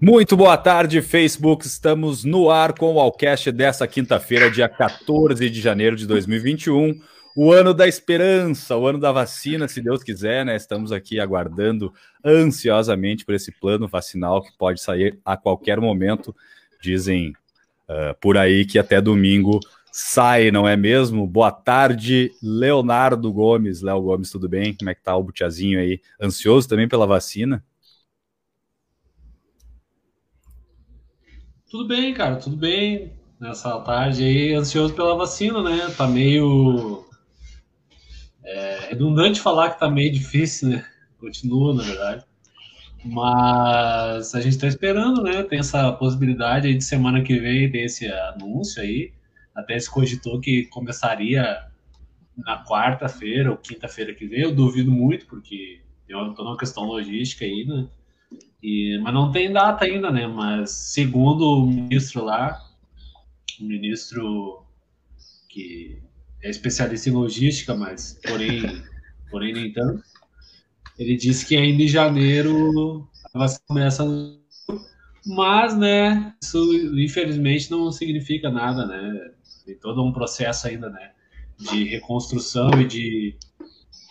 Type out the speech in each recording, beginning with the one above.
Muito boa tarde, Facebook. Estamos no ar com o Alcast dessa quinta-feira, dia 14 de janeiro de 2021. O ano da esperança, o ano da vacina, se Deus quiser, né? Estamos aqui aguardando ansiosamente por esse plano vacinal que pode sair a qualquer momento. Dizem uh, por aí que até domingo sai, não é mesmo? Boa tarde, Leonardo Gomes. Léo Gomes, tudo bem? Como é que tá o Butiazinho aí? Ansioso também pela vacina? Tudo bem, cara, tudo bem. Nessa tarde aí, ansioso pela vacina, né? Tá meio. É redundante falar que tá meio difícil, né? Continua, na verdade. Mas a gente tá esperando, né? Tem essa possibilidade aí de semana que vem ter esse anúncio aí. Até se cogitou que começaria na quarta-feira ou quinta-feira que vem. Eu duvido muito, porque tem toda uma questão logística aí, né? E, mas não tem data ainda, né? Mas segundo o ministro lá, o ministro que é especialista em logística, mas porém, porém nem tanto, ele disse que ainda em janeiro a vacina começa, mas, né? Isso infelizmente não significa nada, né? Tem todo um processo ainda, né? De reconstrução e de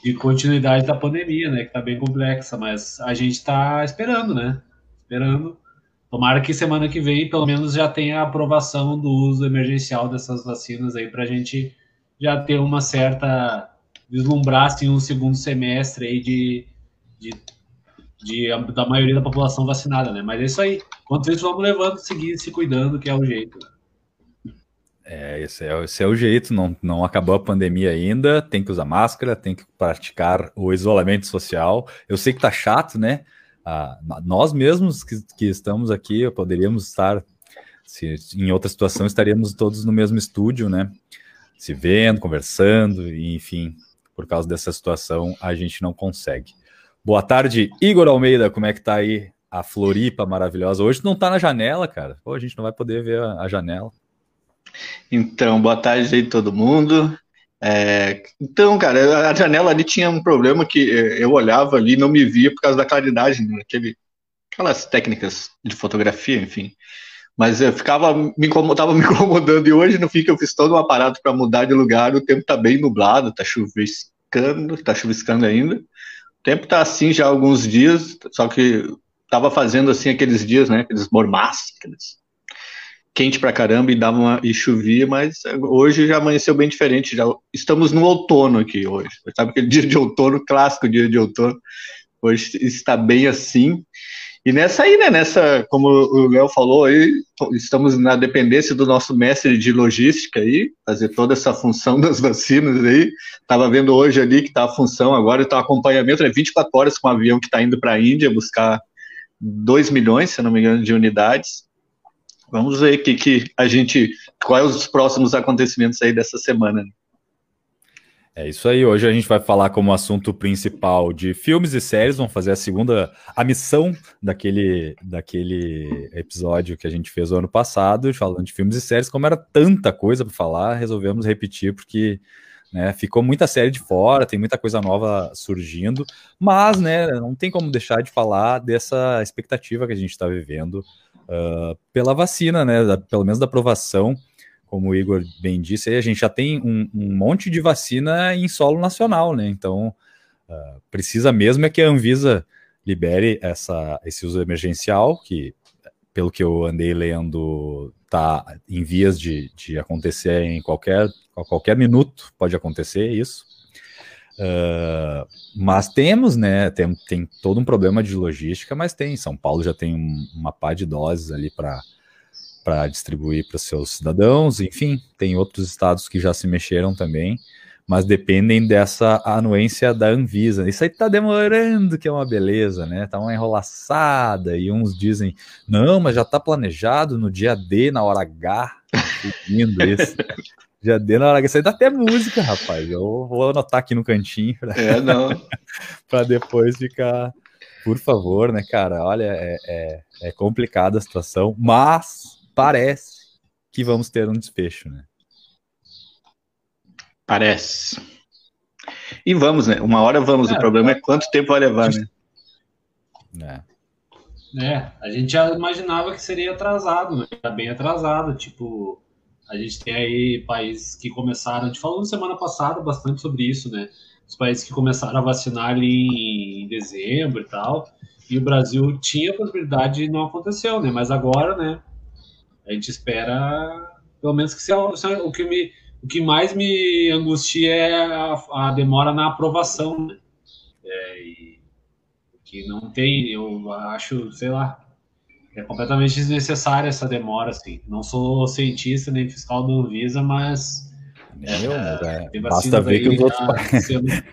de continuidade da pandemia, né? Que tá bem complexa, mas a gente tá esperando, né? Esperando. Tomara que semana que vem, pelo menos, já tenha a aprovação do uso emergencial dessas vacinas aí para a gente já ter uma certa vislumbrar assim, um segundo semestre aí de, de, de, da maioria da população vacinada, né? Mas é isso aí. Enquanto isso, vamos levando, seguir se cuidando, que é o jeito. É, esse é, esse é o jeito, não, não acabou a pandemia ainda, tem que usar máscara, tem que praticar o isolamento social. Eu sei que tá chato, né? Ah, nós mesmos que, que estamos aqui, poderíamos estar, se em outra situação, estaríamos todos no mesmo estúdio, né? Se vendo, conversando, enfim, por causa dessa situação, a gente não consegue. Boa tarde, Igor Almeida, como é que tá aí a Floripa maravilhosa? Hoje não tá na janela, cara. Pô, a gente não vai poder ver a, a janela. Então, boa tarde aí todo mundo. É, então, cara, a janela ali tinha um problema que é, eu olhava ali e não me via por causa da claridade, né? Aquele, aquelas técnicas de fotografia, enfim. Mas eu ficava me incomodava me incomodando e hoje no fim que eu fiz todo um aparato para mudar de lugar, o tempo tá bem nublado, tá chuviscando, tá chuviscando ainda. O tempo tá assim já há alguns dias, só que tava fazendo assim aqueles dias, né, aqueles mormaços, aqueles quente pra caramba e dava uma, e chovia, mas hoje já amanheceu bem diferente. Já estamos no outono aqui hoje. Sabe aquele dia de outono, clássico dia de outono. Hoje está bem assim. E nessa aí, né, nessa, como o Léo falou aí, estamos na dependência do nosso mestre de logística aí, fazer toda essa função das vacinas aí. Tava vendo hoje ali que tá a função agora, está o acompanhamento, é né, 24 horas com o avião que está indo para a Índia buscar 2 milhões, se não me engano, de unidades. Vamos ver que, que a gente. Quais os próximos acontecimentos aí dessa semana. Né? É isso aí. Hoje a gente vai falar como assunto principal de filmes e séries. Vamos fazer a segunda, a missão daquele, daquele episódio que a gente fez o ano passado, falando de filmes e séries. Como era tanta coisa para falar, resolvemos repetir porque né, ficou muita série de fora, tem muita coisa nova surgindo, mas né, não tem como deixar de falar dessa expectativa que a gente está vivendo uh, pela vacina, né? Da, pelo menos da aprovação, como o Igor bem disse, a gente já tem um, um monte de vacina em solo nacional, né? Então uh, precisa mesmo é que a Anvisa libere essa, esse uso emergencial, que pelo que eu andei lendo, está em vias de, de acontecer em qualquer, a qualquer minuto, pode acontecer isso. Uh, mas temos, né? Tem, tem todo um problema de logística, mas tem. São Paulo já tem um, uma pá de doses ali para distribuir para seus cidadãos. Enfim, tem outros estados que já se mexeram também, mas dependem dessa anuência da Anvisa. Isso aí tá demorando, que é uma beleza, né? Tá uma enrolaçada, e uns dizem, não, mas já tá planejado no dia D, na hora H. Lindo isso. Já deu na hora que sair, dá até música, rapaz. Eu vou anotar aqui no cantinho pra, é, não. pra depois ficar. Por favor, né, cara? Olha, é, é, é complicada a situação, mas parece que vamos ter um desfecho, né? Parece. E vamos, né? Uma hora vamos. É, o problema é quanto tempo vai levar, né? É. né, a gente já imaginava que seria atrasado, né? Tá bem atrasado, tipo, a gente tem aí países que começaram, a gente falou na semana passada bastante sobre isso, né? Os países que começaram a vacinar ali em dezembro e tal, e o Brasil tinha a possibilidade e não aconteceu, né? Mas agora, né, a gente espera, pelo menos que seja o que me o que mais me angustia é a, a demora na aprovação, né? É, que não tem, eu acho, sei lá, é completamente desnecessária essa demora, assim. Não sou cientista nem fiscal do Anvisa, mas. É, eu, é, basta ver que os outros países.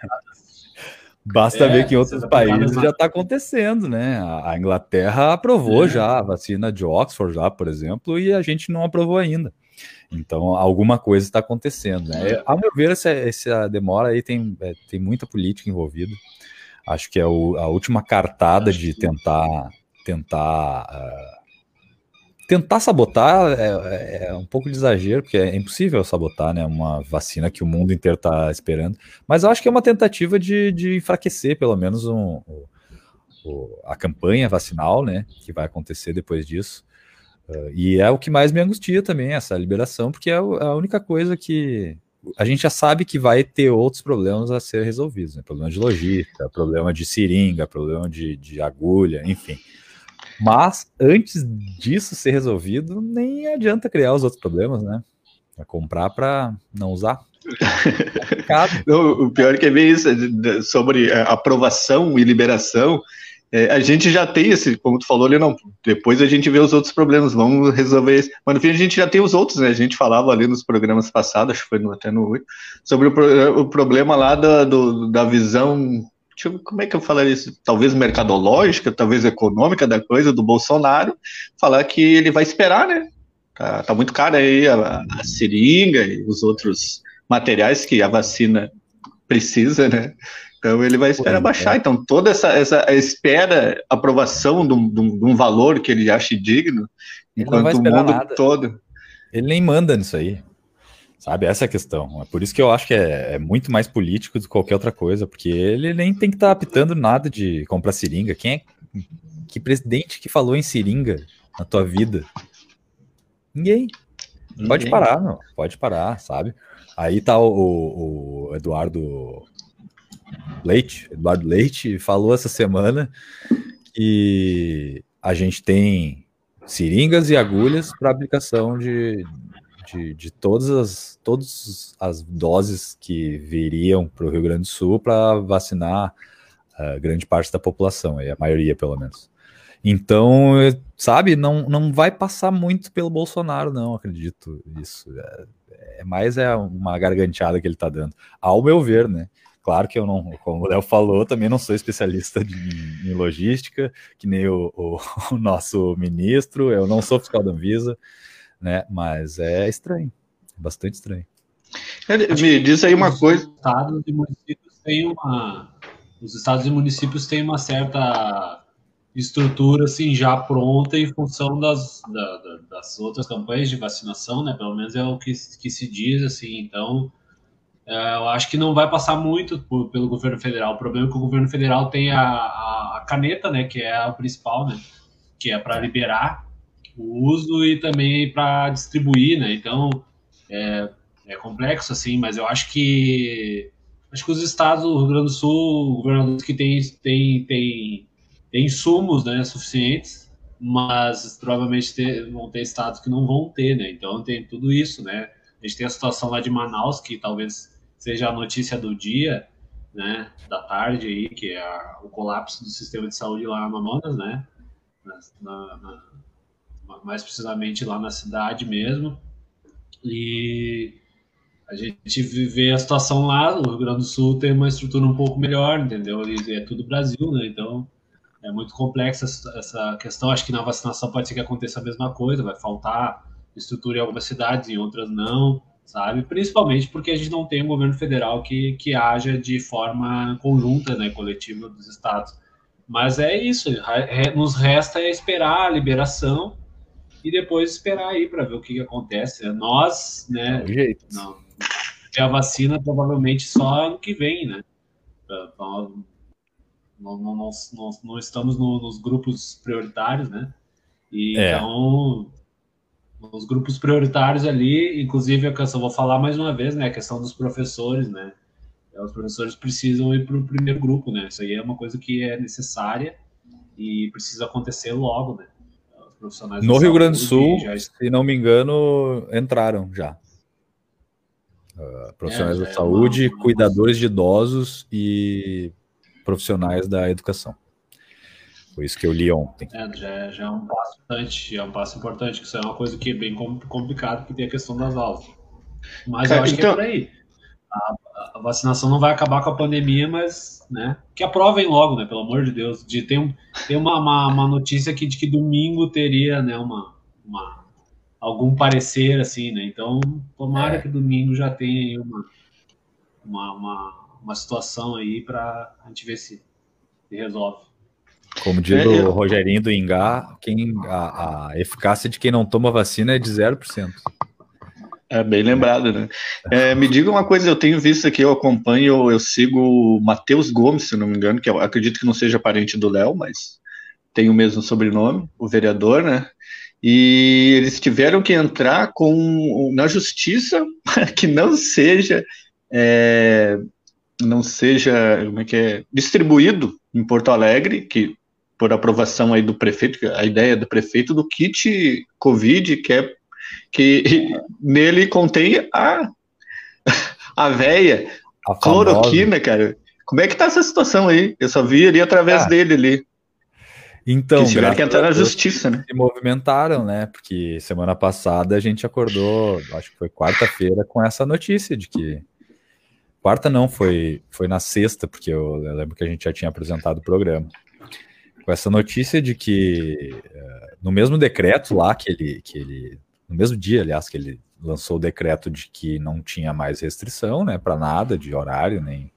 Basta é, ver que em outros países já está acontecendo, né? A Inglaterra aprovou é. já a vacina de Oxford, já, por exemplo, e a gente não aprovou ainda. Então, alguma coisa está acontecendo, né? É. Ao meu ver, essa, essa demora aí tem, é, tem muita política envolvida. Acho que é o, a última cartada Acho de tentar tentar uh, tentar sabotar é, é, um pouco de exagero, porque é impossível sabotar né, uma vacina que o mundo inteiro está esperando. Mas eu acho que é uma tentativa de, de enfraquecer, pelo menos, um, um, a campanha vacinal, né, que vai acontecer depois disso. Uh, e é o que mais me angustia também, essa liberação, porque é, é a única coisa que a gente já sabe que vai ter outros problemas a ser resolvidos, né? problema de logística, problema de seringa, problema de, de agulha, enfim. Mas antes disso ser resolvido, nem adianta criar os outros problemas, né? Pra comprar para não usar. não, o pior é que é bem isso, sobre aprovação e liberação. É, a gente já tem esse, como tu falou ali, não. Depois a gente vê os outros problemas, vamos resolver esse. Mas no fim a gente já tem os outros, né? A gente falava ali nos programas passados, acho que foi no, até no 8, sobre o, o problema lá da, do, da visão eu, como é que eu falaria isso? Talvez mercadológica, talvez econômica da coisa do Bolsonaro, falar que ele vai esperar, né? Tá, tá muito caro aí a, a, seringa e os outros materiais que a vacina precisa, né? Então ele vai esperar baixar. É. Então toda essa, essa espera aprovação de um, de um valor que ele ache digno, enquanto o mundo nada. todo. Ele nem manda nisso aí. Sabe, essa é a questão. É por isso que eu acho que é, é, muito mais político do que qualquer outra coisa, porque ele nem tem que estar tá apitando nada de comprar seringa. Quem é que presidente que falou em seringa na tua vida? Ninguém. Ninguém. Pode parar, não. Pode parar, sabe? Aí tá o, o Eduardo Leite, Eduardo Leite falou essa semana que a gente tem seringas e agulhas para aplicação de, de, de todas, as, todas as doses que viriam para o Rio Grande do Sul para vacinar uh, grande parte da população, a maioria pelo menos. Então, sabe, não, não vai passar muito pelo Bolsonaro, não, acredito isso. É, é mais é uma garganteada que ele está dando, ao meu ver, né? Claro que eu não, como o Léo falou, também não sou especialista de, em logística, que nem o, o, o, nosso ministro, eu não sou fiscal da Anvisa, né? Mas é estranho, bastante estranho. Me diz aí uma os coisa. Estados e municípios têm uma, os estados e municípios têm uma certa estrutura assim já pronta em função das, da, das outras campanhas de vacinação, né? Pelo menos é o que, que se diz assim. Então, é, eu acho que não vai passar muito por, pelo governo federal. O problema é que o governo federal tem a, a, a caneta, né? Que é o principal, né? Que é para liberar o uso e também para distribuir, né? Então é, é, complexo assim, mas eu acho que acho que os estados do Rio Grande do Sul, governadores que têm tem, tem, tem insumos né, suficientes, mas provavelmente ter, vão ter estados que não vão ter, né? Então tem tudo isso, né? A gente tem a situação lá de Manaus, que talvez seja a notícia do dia, né? Da tarde aí, que é a, o colapso do sistema de saúde lá no Amazonas, né? Na, na, mais precisamente lá na cidade mesmo. E a gente vê a situação lá, o Rio Grande do Sul tem uma estrutura um pouco melhor, entendeu? E é tudo Brasil, né? Então é muito complexa essa questão. Acho que na vacinação pode ser que aconteça a mesma coisa, vai faltar estrutura em algumas cidades, em outras não, sabe? Principalmente porque a gente não tem um governo federal que, que haja de forma conjunta, né, coletiva dos estados. Mas é isso, nos resta é esperar a liberação e depois esperar aí para ver o que, que acontece. Nós, né? É jeito. Não, a vacina provavelmente só ano que vem, né? Não, não, não, não estamos no, nos grupos prioritários, né? E, é. Então, nos grupos prioritários ali, inclusive a questão, vou falar mais uma vez, né? A questão dos professores, né? Os professores precisam ir para o primeiro grupo, né? Isso aí é uma coisa que é necessária e precisa acontecer logo, né? Profissionais no Rio Grande do Sul, já... se não me engano, entraram já. Uh, profissionais é, da saúde, é uma, uma... cuidadores de idosos e profissionais da educação. Foi isso que eu li ontem. É, já, já é um passo importante, é um passo importante, que isso é uma coisa que é bem complicado, que tem a questão das aulas. Mas eu acho então... que é então por aí. A, vacinação não vai acabar com a pandemia, mas né, que aprovem logo, né? Pelo amor de Deus. De, tem tem uma, uma, uma notícia aqui de que domingo teria né, uma, uma, algum parecer, assim, né? Então, tomara é. que domingo já tenha uma, uma, uma, uma situação aí para a gente ver se, se resolve. Como diz é, o Rogerinho do Ingá, quem, a, a, eficácia de quem não toma vacina é de 0%. É bem lembrado, né? É, me diga uma coisa, eu tenho visto aqui, eu acompanho, eu sigo o Matheus Gomes, se não me engano, que eu acredito que não seja parente do Léo, mas tem o mesmo sobrenome, o vereador, né? E eles tiveram que entrar com na justiça que não seja é, não seja como é que é, distribuído em Porto Alegre, que por aprovação aí do prefeito, a ideia do prefeito do kit COVID, que é que nele contém a a véia, a cloroquina, cara. Como é que tá essa situação aí? Eu só vi ali através ah, dele ali. Então, que tiveram que entrar na justiça, né? Se movimentaram, né? Porque semana passada a gente acordou, acho que foi quarta-feira, com essa notícia de que quarta não, foi, foi na sexta, porque eu, eu, lembro que a gente já tinha apresentado o programa. Com essa notícia de que uh, no mesmo decreto lá que ele, que ele, no mesmo dia, aliás, que ele lançou o decreto de que não tinha mais restrição, né, para nada de horário nem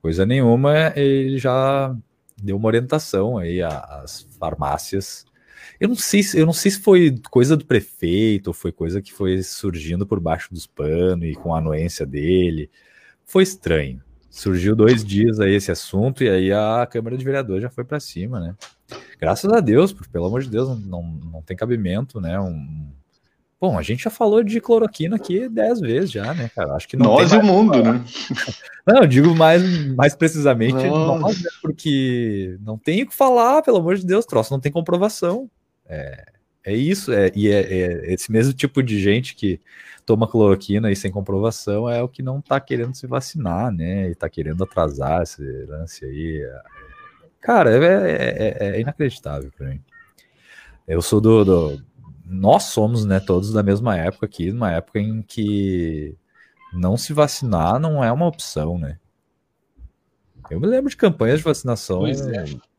coisa nenhuma, ele já deu uma orientação aí às farmácias. Eu não sei, eu não sei se foi coisa do prefeito ou foi coisa que foi surgindo por baixo dos panos e com a anuência dele foi estranho. Surgiu dois dias aí esse assunto e aí a Câmara de Vereadores já foi para cima, né? Graças a Deus, pelo amor de Deus, não, não tem cabimento, né? Um... Bom, a gente já falou de cloroquina aqui dez vezes já, né, cara? Acho que nós e o mundo, né? Não, eu digo mais, mais precisamente nós, né? porque não tem o que falar, pelo amor de Deus, troço não tem comprovação. É, é isso, é, e é, é, esse mesmo tipo de gente que toma cloroquina e sem comprovação é o que não tá querendo se vacinar, né? E tá querendo atrasar esse lance aí. Cara, é, é, é, é inacreditável para mim. Eu sou do, do, Nós somos, né, todos da mesma época aqui, numa época em que não se vacinar não é uma opção, né? Eu me lembro de campanhas de vacinação é.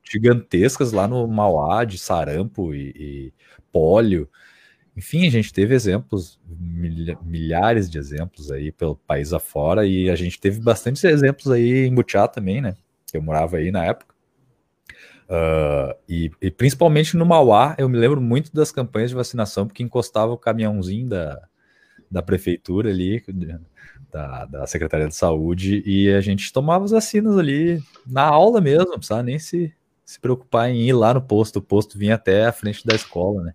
gigantescas lá no Mauá, de sarampo e, e pólio. Enfim, a gente teve exemplos, milhares de exemplos aí pelo país afora, e a gente teve bastantes exemplos aí em Butiá também, né? Eu morava aí na época. Uh, e, e, principalmente no Mauá, eu me lembro muito das campanhas de vacinação, porque encostava o caminhãozinho da, da prefeitura ali, da, da Secretaria de Saúde, e a gente tomava as vacinas ali na aula mesmo, não precisava nem se, se preocupar em ir lá no posto, o posto vinha até a frente da escola, né?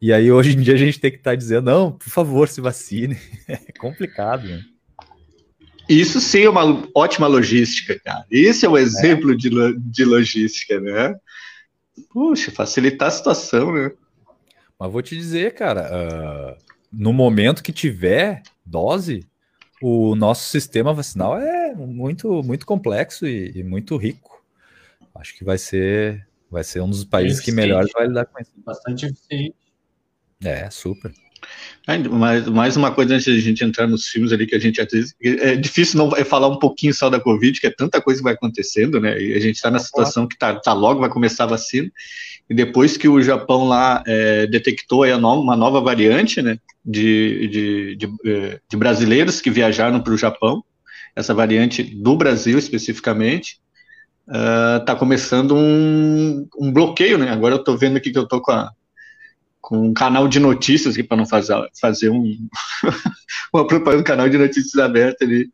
E aí hoje em dia a gente tem que estar tá dizendo, não, por favor, se vacine. É complicado, né? Isso sim é uma ótima logística, cara. Isso é um exemplo é. De, de logística, né? Puxa, facilitar a situação, né? Mas vou te dizer, cara, uh, no momento que tiver dose, o nosso sistema vacinal é muito, muito complexo e, e muito rico. Acho que vai ser, vai ser um dos países que melhor vai lidar com isso. Bastante eficiente. É, super. Mais, mais uma coisa antes de a gente entrar nos filmes ali que a gente é difícil não falar um pouquinho só da Covid, que é tanta coisa que vai acontecendo, né? E a gente está na situação que tá, tá logo vai começar a vacina. E depois que o Japão lá é, detectou uma nova variante, né? De, de, de, é, de brasileiros que viajaram para o Japão, essa variante do Brasil especificamente, está uh, começando um, um bloqueio, né? Agora eu estou vendo aqui que eu estou com a com um canal de notícias aqui para não fazer, fazer um, uma propaganda do canal de notícias aberto ali.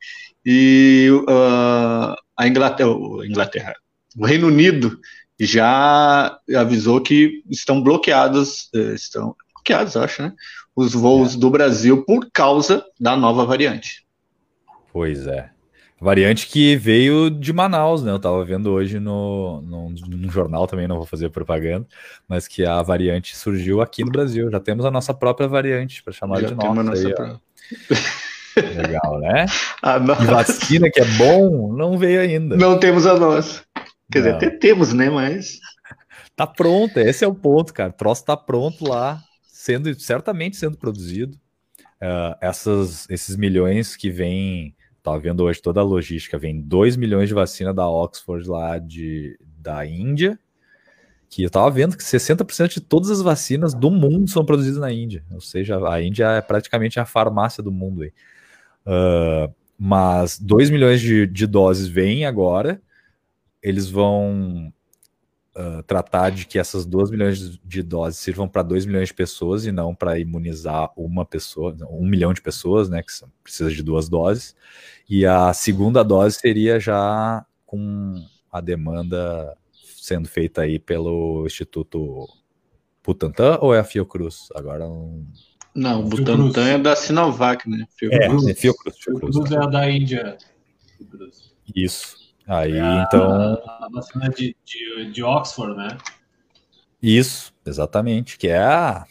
E uh, a Inglaterra, Inglaterra, o Reino Unido já avisou que estão bloqueados, eh, estão bloqueados, acho, né? Os voos é. do Brasil por causa da nova variante. Pois é. Variante que veio de Manaus, né? Eu tava vendo hoje no, no, no, jornal também, não vou fazer propaganda, mas que a variante surgiu aqui no Brasil. Já temos a nossa própria variante, para chamar Já de nossa. Nossa aí, Legal, né? A nossa. E vacina que é bom, não veio ainda. Não temos a nossa. Quer não. dizer, até temos, né? Mas. Tá pronto, esse é o ponto, cara. O troço tá pronto lá, sendo certamente sendo produzido. Uh, essas, esses milhões que vêm Tava vendo hoje toda a logística, vem 2 milhões de vacina da Oxford lá de, da Índia, que eu tava vendo que 60% de todas as vacinas do mundo são produzidas na Índia. Ou seja, a Índia é praticamente a farmácia do mundo aí. Uh, mas 2 milhões de, de doses vêm agora, eles vão uh, tratar de que essas 2 milhões de doses sirvam para 2 milhões de pessoas e não para imunizar uma pessoa, um milhão de pessoas, né, que são, precisa de duas doses. E a segunda dose seria já com a demanda sendo feita aí pelo Instituto Butantan ou é a Fiocruz? Agora não. Não, o Butantan é da Sinovac, né? Fiocruz. É, é Fiocruz. Fiocruz, Fiocruz é a da Índia. Isso. Aí, é então. A vacina de, de, de, Oxford, né? Isso, exatamente. Que é a,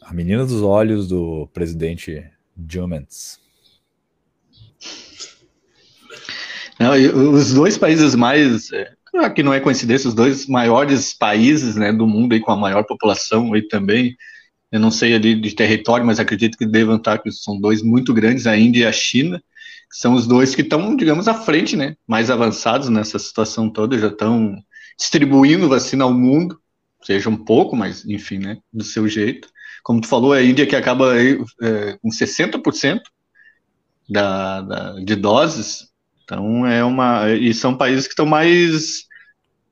a menina dos olhos do presidente Jumens. Não, os dois países mais. É, que não é coincidência, os dois maiores países né, do mundo aí, com a maior população aí também. Eu não sei ali de território, mas acredito que devam estar, que são dois muito grandes, a Índia e a China são os dois que estão, digamos, à frente, né? Mais avançados nessa situação toda, já estão distribuindo vacina ao mundo, seja um pouco, mas enfim, né? Do seu jeito. Como tu falou, a Índia que acaba é, com 60% da, da, de doses, então é uma. E são países que estão mais,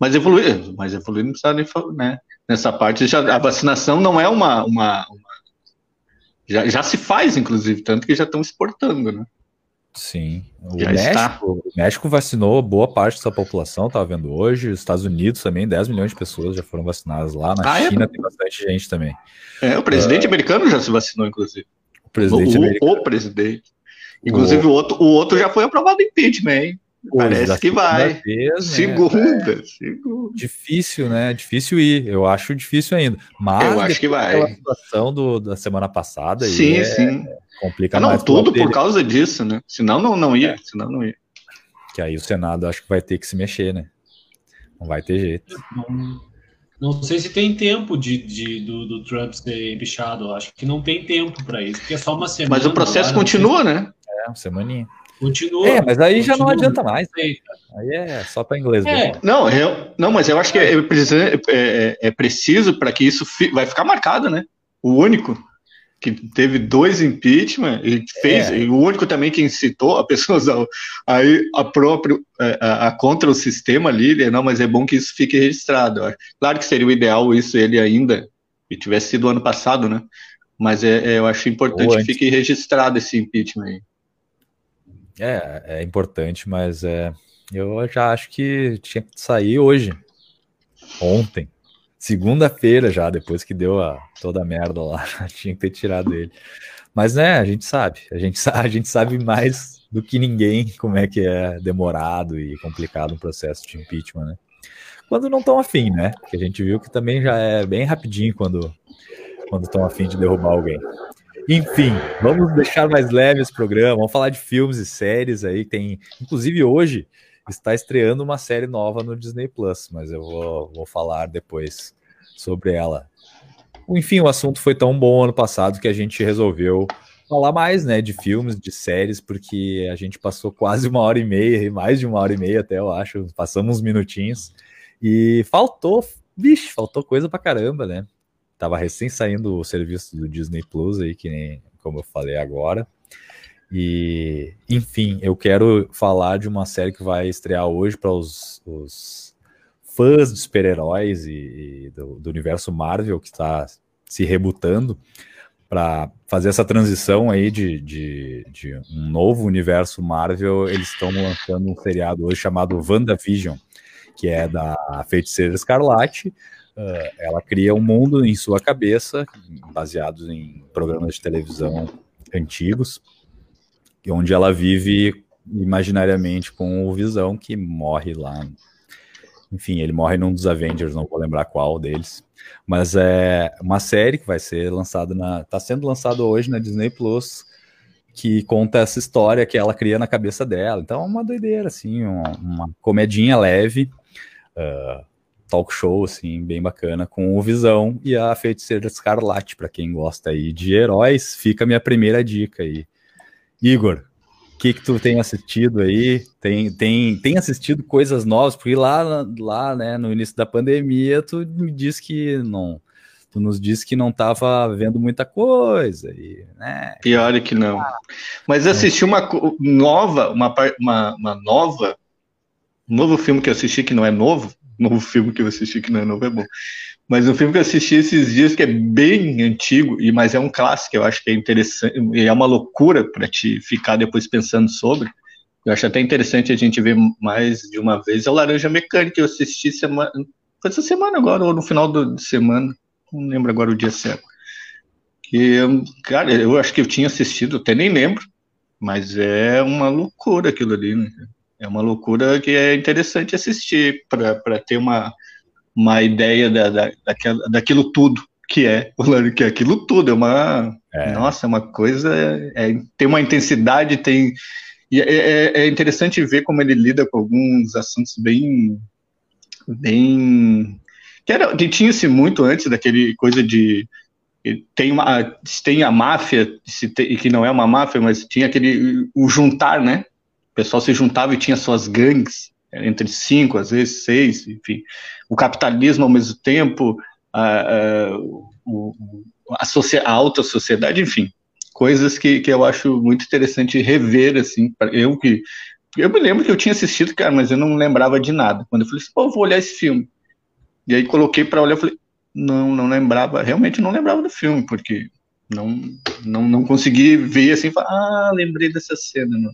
mais evoluídos, mais evoluídos, não precisa nem falar, né? Nessa parte, já, a vacinação não é uma. uma, uma já, já se faz, inclusive, tanto que já estão exportando, né? Sim. O México, o México, vacinou boa parte da sua população, estava vendo hoje. Os Estados Unidos também, 10 milhões de pessoas já foram vacinadas lá. Na ah, é? China é? tem bastante gente também. É, o presidente uh, americano já se vacinou, inclusive. O presidente o, americano. O presidente. Inclusive, o, o outro, o outro já foi aprovado impeachment, hein? Parece que vai. Vez, né? segunda, é. segunda. Difícil, né? Difícil ir. Eu acho difícil ainda. Mas eu acho que vai. A situação do, da semana passada. Sim, é, sim. Complica não, mais. Não, tudo por causa disso, né? Senão não, não ia. É. Senão não ia. Que aí o Senado acho que vai ter que se mexer, né? Não vai ter jeito. Não, não sei se tem tempo de, de do, do, Trump ser embichado. Acho que não tem tempo para isso, porque é só uma semana. Mas o processo agora, continua, né? É, uma semaninha. Continua. É, mas aí continua, já não adianta mais. Aí, aí é só para inglês. É. Não, eu, não, mas eu acho que é, é, é, é preciso para que isso fi, vai ficar marcado, né? O único que teve dois impeachment e fez, é. e o único também que incitou a pessoas ao, aí a próprio é, a, a, contra o sistema ali, não, mas é bom que isso fique registrado. Claro que seria o ideal isso ele ainda e tivesse sido ano passado, né? Mas é, é eu acho importante que fique registrado esse impeachment aí. É, é importante, mas é, eu já acho que tinha que sair hoje, ontem, segunda-feira já, depois que deu a, toda a merda lá, tinha que ter tirado ele. Mas né, a gente sabe, a gente, a gente sabe mais do que ninguém como é que é demorado e complicado um processo de impeachment, né? Quando não estão afim, né? Porque a gente viu que também já é bem rapidinho quando quando estão afim de derrubar alguém. Enfim, vamos deixar mais leve esse programa. Vamos falar de filmes e séries aí. Tem, inclusive hoje está estreando uma série nova no Disney Plus, mas eu vou, vou falar depois sobre ela. Enfim, o assunto foi tão bom ano passado que a gente resolveu falar mais, né, de filmes, de séries, porque a gente passou quase uma hora e meia, mais de uma hora e meia até, eu acho, passamos uns minutinhos, e faltou, vixe, faltou coisa pra caramba, né? Tava recém saindo o serviço do Disney Plus aí, que nem como eu falei agora. E, enfim, eu quero falar de uma série que vai estrear hoje para os, os, fãs de super-heróis e, e do, do, universo Marvel, que está se rebutando para fazer essa transição aí de, de, de, um novo universo Marvel. Eles estão lançando um seriado hoje chamado WandaVision, que é da Feiticeira Escarlate. Uh, ela cria um mundo em sua cabeça, baseado em programas de televisão antigos, onde ela vive imaginariamente com o Visão, que morre lá. Enfim, ele morre num dos Avengers, não vou lembrar qual deles. Mas é uma série que vai ser lançada na. Tá sendo lançado hoje na Disney Plus, que conta essa história que ela cria na cabeça dela. Então é uma doideira, assim, uma, uma comedinha leve, uh, talk show, assim, bem bacana, com o Visão e a Feiticeira Escarlate, para quem gosta aí de heróis, fica a minha primeira dica aí. Igor, o que, que tu tem assistido aí? Tem, tem, tem assistido coisas novas? Porque lá, lá né, no início da pandemia, tu me disse que não. Tu nos disse que não estava vendo muita coisa. E, né? Pior é que não. Mas assisti uma nova, uma, uma, uma nova, um novo filme que eu assisti que não é novo, novo filme que eu assisti que não é novo é bom. Mas um filme que eu assisti esses dias que é bem antigo, e mas é um clássico, eu acho que é interessante, e é uma loucura para te ficar depois pensando sobre. Eu acho até interessante a gente ver mais de uma vez. É o Laranja Mecânica, eu assisti semana. Foi essa semana agora, ou no final do, de semana. Não lembro agora o dia certo. Que, cara, eu acho que eu tinha assistido, até nem lembro, mas é uma loucura aquilo ali, né? É uma loucura que é interessante assistir para ter uma, uma ideia da, da, daquilo, daquilo tudo que é, que é aquilo tudo, é uma, é. nossa, é uma coisa, é, tem uma intensidade, tem, e é, é, é interessante ver como ele lida com alguns assuntos bem, bem, que, era, que tinha-se muito antes daquele coisa de, tem uma, tem a máfia, se tem, que não é uma máfia, mas tinha aquele, o juntar, né, pessoal se juntava e tinha suas gangues, entre cinco, às vezes seis, enfim. O capitalismo ao mesmo tempo, a, a, a, a alta sociedade, enfim. Coisas que, que eu acho muito interessante rever, assim, eu que eu me lembro que eu tinha assistido, cara, mas eu não lembrava de nada. Quando eu falei assim, pô, vou olhar esse filme. E aí coloquei para olhar, falei, não, não lembrava, realmente não lembrava do filme, porque não, não, não consegui ver assim, falar, ah, lembrei dessa cena. Não.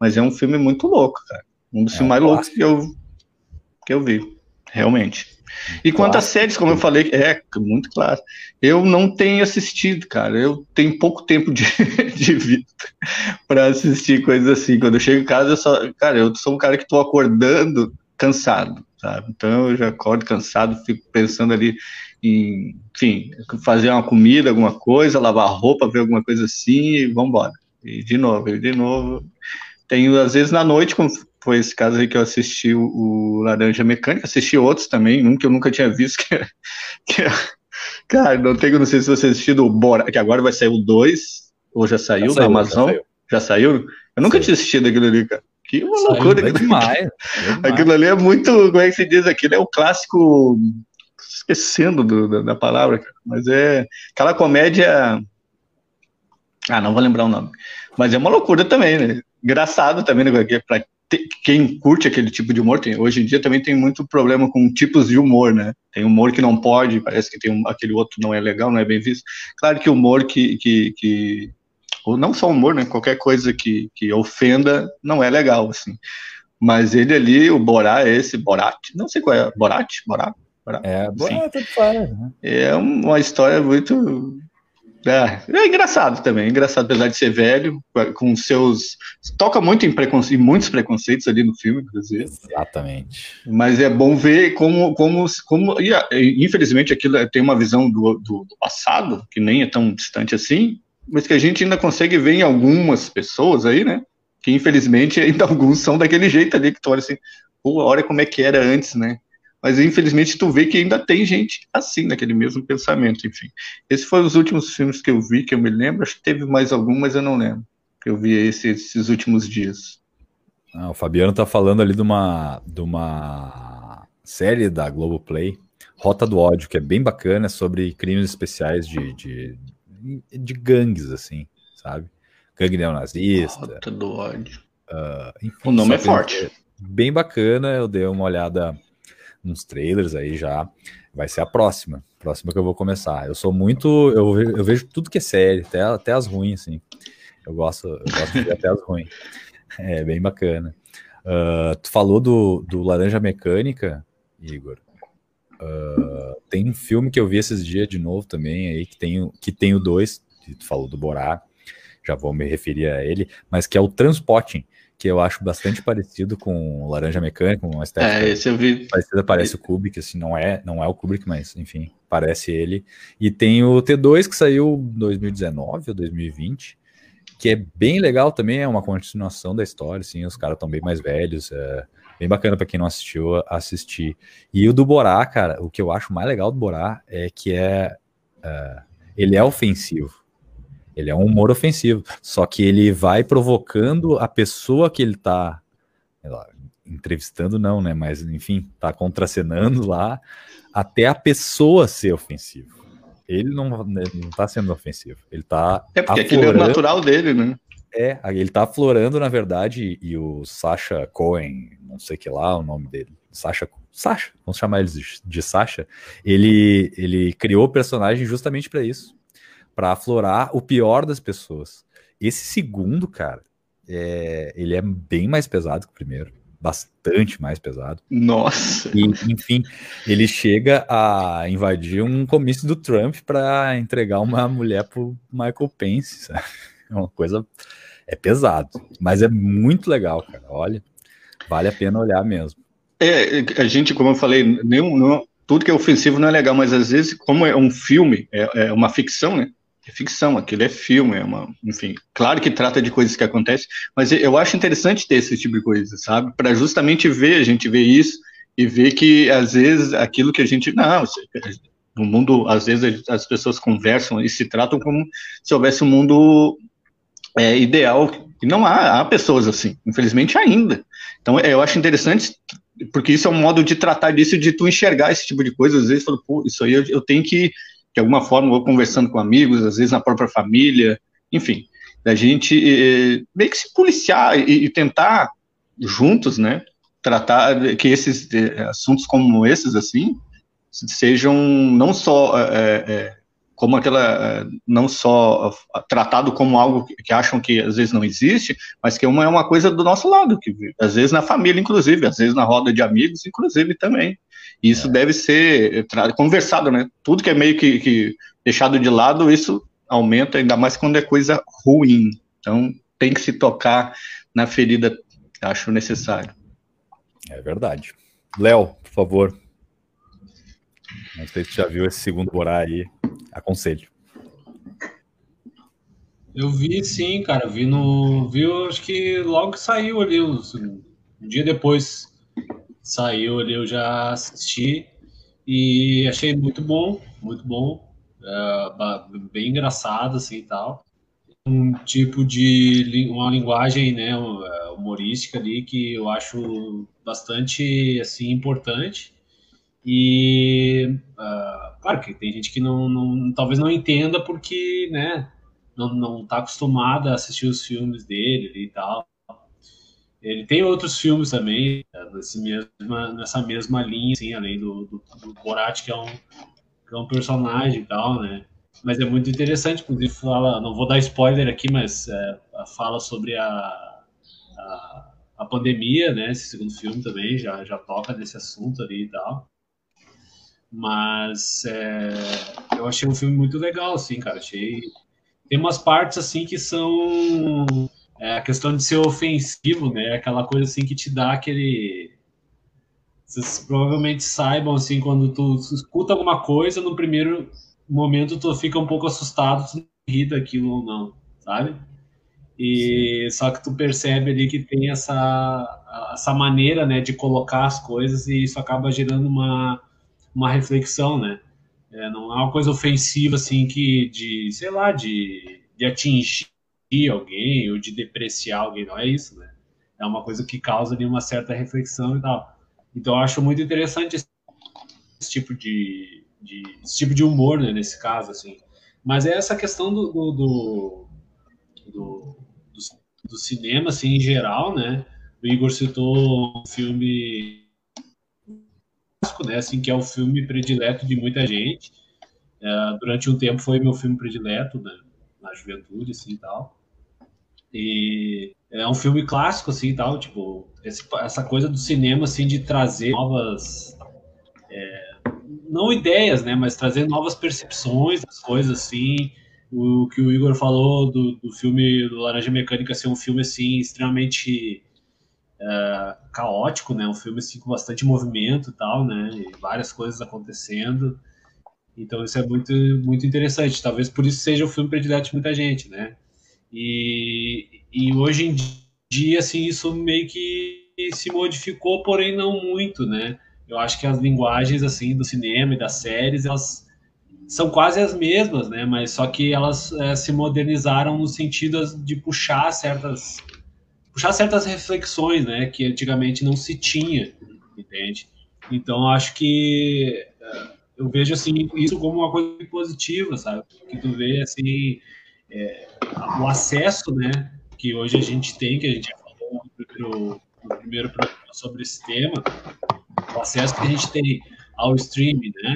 Mas é um filme muito louco, cara. Um dos é filmes mais loucos que eu, que eu vi, realmente. E quanto às séries, como eu falei, é muito claro. Eu não tenho assistido, cara. Eu tenho pouco tempo de, de vida para assistir coisas assim. Quando eu chego em casa, eu só. Cara, eu sou um cara que estou acordando cansado, sabe? Então eu já acordo cansado, fico pensando ali em, enfim, fazer uma comida, alguma coisa, lavar roupa, ver alguma coisa assim e vambora. E de novo, e de novo. Tenho, às vezes, na noite, como foi esse caso aí que eu assisti o, Laranja Mecânica, assisti outros também, um que eu nunca tinha visto, que, é, que é, cara, não tenho, não sei se você assistiu o Bora, que agora vai sair o 2, ou já saiu, da Amazon, já saiu. já saiu. Eu nunca Sim. tinha assistido aquilo ali, cara. Que uma saiu loucura. demais, aquilo ali é muito, como é que se diz aquilo? É o clássico, esquecendo do, da, da, palavra, cara, mas é aquela comédia, ah, não vou lembrar o nome, mas é uma loucura também, né? Engraçado também, né? Pra quem curte aquele tipo de humor, tem, hoje em dia também tem muito problema com tipos de humor, né? Tem humor que não pode, parece que tem um, aquele outro não é legal, não é bem visto. Claro que humor que, que, que ou não só humor, né? Qualquer coisa que, que ofenda não é legal, assim. Mas ele ali, o Borá, esse Borat, não sei qual é, Borat, Borat, Borat. É, Borat, faz, né? É uma história muito é, é engraçado também, é engraçado, apesar de ser velho, com seus. Toca muito em, preconce... muitos preconceitos ali no filme, inclusive. Exatamente. Mas é bom ver como. como, como... E, infelizmente, aquilo é, tem uma visão do, do, do, passado, que nem é tão distante assim, mas que a gente ainda consegue ver em algumas pessoas aí, né? Que infelizmente ainda alguns são daquele jeito ali, que tu olha assim, pô, olha como é que era antes, né? Mas infelizmente tu vê que ainda tem gente assim, naquele mesmo pensamento, enfim. Esses foram os últimos filmes que eu vi, que eu me lembro. Acho que teve mais algum, mas eu não lembro. Que eu vi esses, esses últimos dias. Ah, o Fabiano tá falando ali de uma, de uma série da Globoplay, Rota do Ódio, que é bem bacana, sobre crimes especiais de, de, de gangues, assim, sabe? Gangue neonazista. Rota do Ódio. Uh, enfim, o nome é forte. Bem bacana, eu dei uma olhada uns trailers aí já. Vai ser a próxima. Próxima que eu vou começar. Eu sou muito. Eu, eu vejo tudo que é série, até, até as ruins, assim. Eu gosto, eu gosto de ver até as ruins. É bem bacana. Uh, tu falou do, do Laranja Mecânica, Igor. Uh, tem um filme que eu vi esses dias de novo também aí, que tem, que tem o dois, tu falou do Borá, já vou me referir a ele, mas que é o Transpotting, que eu acho bastante parecido com Laranja Mecânica, uma estética é, esse eu vi. parecida, parece o Kubrick, assim, não é, não é o Kubrick, mas enfim, parece ele. E tem o T2 que saiu em 2019 ou 2020, que é bem legal também, é uma continuação da história, assim, os caras estão bem mais velhos, é bem bacana para quem não assistiu assistir. E o do Borá, cara, o que eu acho mais legal do Borá é que é, é ele é ofensivo. Ele é um humor ofensivo, só que ele vai provocando a pessoa que ele tá entrevistando não, né, mas enfim, tá contracenando lá até a pessoa ser ofensiva. Ele não, né, não tá sendo ofensivo, ele tá É porque aquilo é o natural dele, né? É, ele tá aflorando, na verdade, e o Sasha Cohen, não sei que lá o nome dele, Sasha, Sasha, vamos chamar ele de, de Sasha, ele, ele criou o personagem justamente para isso, para aflorar o pior das pessoas. Esse segundo, cara, é, ele é bem mais pesado que o primeiro, bastante mais pesado. Nossa. E, enfim, ele chega a invadir um comício do Trump para entregar uma mulher pro Michael Pence. Sabe? É uma coisa é pesado, mas é muito legal, cara. Olha, vale a pena olhar mesmo. É, a gente, como eu falei, nenhum, não, tudo que é ofensivo não é legal, mas às vezes, como é um filme, é, é uma ficção, né? É ficção, aquilo é filme, é uma, enfim, claro que trata de coisas que acontecem, mas eu acho interessante ter esse tipo de coisa, sabe? Para justamente ver, a gente ver isso e ver que às vezes aquilo que a gente não, no mundo às vezes as pessoas conversam e se tratam como se houvesse um mundo é, ideal e não há, há pessoas assim, infelizmente ainda. Então eu acho interessante porque isso é um modo de tratar disso, de tu enxergar esse tipo de coisa, às vezes, falo, pô, isso aí eu, eu tenho que de alguma forma, ou conversando com amigos, às vezes na própria família, enfim, da gente eh, meio que se policiar e, e, tentar juntos, né, tratar que esses eh, assuntos como esses, assim, sejam não só é, como aquela não só tratado como algo que acham que às vezes não existe, mas que é uma, é uma coisa do nosso lado, que às vezes na família, inclusive, às vezes na roda de amigos, inclusive também. Isso é. deve ser conversado, né? Tudo que é meio que, que deixado de lado, isso aumenta, ainda mais quando é coisa ruim. Então tem que se tocar na ferida, acho necessário. É verdade. Léo, por favor. Não sei se já viu esse segundo Borá aí. Aconselho. Eu vi sim, cara. Vi no. Vi, acho que logo que saiu ali, um dia depois saiu ali, eu já assisti e achei muito bom, muito bom. É, bem engraçado, assim e tal. Um tipo de. uma linguagem né, é, humorística ali que eu acho bastante assim importante. E. Uh, Claro que tem gente que não, não talvez não entenda porque, né, não, não tá acostumada a assistir os filmes dele e tal. Ele tem outros filmes também, né, nesse mesma, nessa mesma linha, assim, além do, do, do Borat, que é, um, que é um personagem e tal, né? Mas é muito interessante, inclusive fala, não vou dar spoiler aqui, mas é, fala sobre a, a, a, pandemia, né? Esse segundo filme também já, já toca nesse assunto ali e tal. Mas é, eu achei um filme muito legal, assim, cara. Achei. Tem umas partes assim que são é, a questão de ser ofensivo, né? Aquela coisa assim que te dá aquele. Vocês provavelmente saibam assim, quando tu escuta alguma coisa, no primeiro momento tu fica um pouco assustado, tu não ri daquilo ou não, sabe? E Sim. só que tu percebe ali que tem essa, essa maneira, né, de colocar as coisas e isso acaba gerando uma uma reflexão, né? É, não é uma coisa ofensiva, assim, que de, sei lá, de, de atingir alguém ou de depreciar alguém, não é isso, né? É uma coisa que causa ali uma certa reflexão e tal. Então, eu acho muito interessante esse, esse tipo de, de, tipo de humor, né, nesse caso, assim. Mas é essa questão do, do, do, do, do cinema, assim, em geral, né? O Igor citou um filme né? Assim, que é o filme predileto de muita gente. É, durante um tempo foi meu filme predileto né, na juventude, assim, e tal. E é um filme clássico, assim, tal, tipo, esse, essa coisa do cinema, assim, de trazer novas, é, não ideias, né, mas trazer novas percepções das coisas, assim, o que o Igor falou do, do filme do Laranja Mecânica ser um filme, assim, extremamente é, caótico, né, um filme, assim, com bastante movimento e tal, né, e várias coisas acontecendo, então isso é muito, muito interessante, talvez por isso seja o filme predileto de muita gente, né, e, e hoje em dia, assim, isso meio que se modificou, porém não muito, né? Eu acho que as linguagens, assim, do cinema e das séries, elas são quase as mesmas, né? Mas só que elas é, se modernizaram no sentido de puxar certas puxar certas reflexões, né? Que antigamente não se tinha, entende? Então acho que é, eu vejo assim isso como uma coisa positiva, sabe? Que tu vê assim é, o acesso, né, que hoje a gente tem, que a gente já falou no primeiro, no primeiro programa sobre esse tema, o acesso que a gente tem ao streaming, né,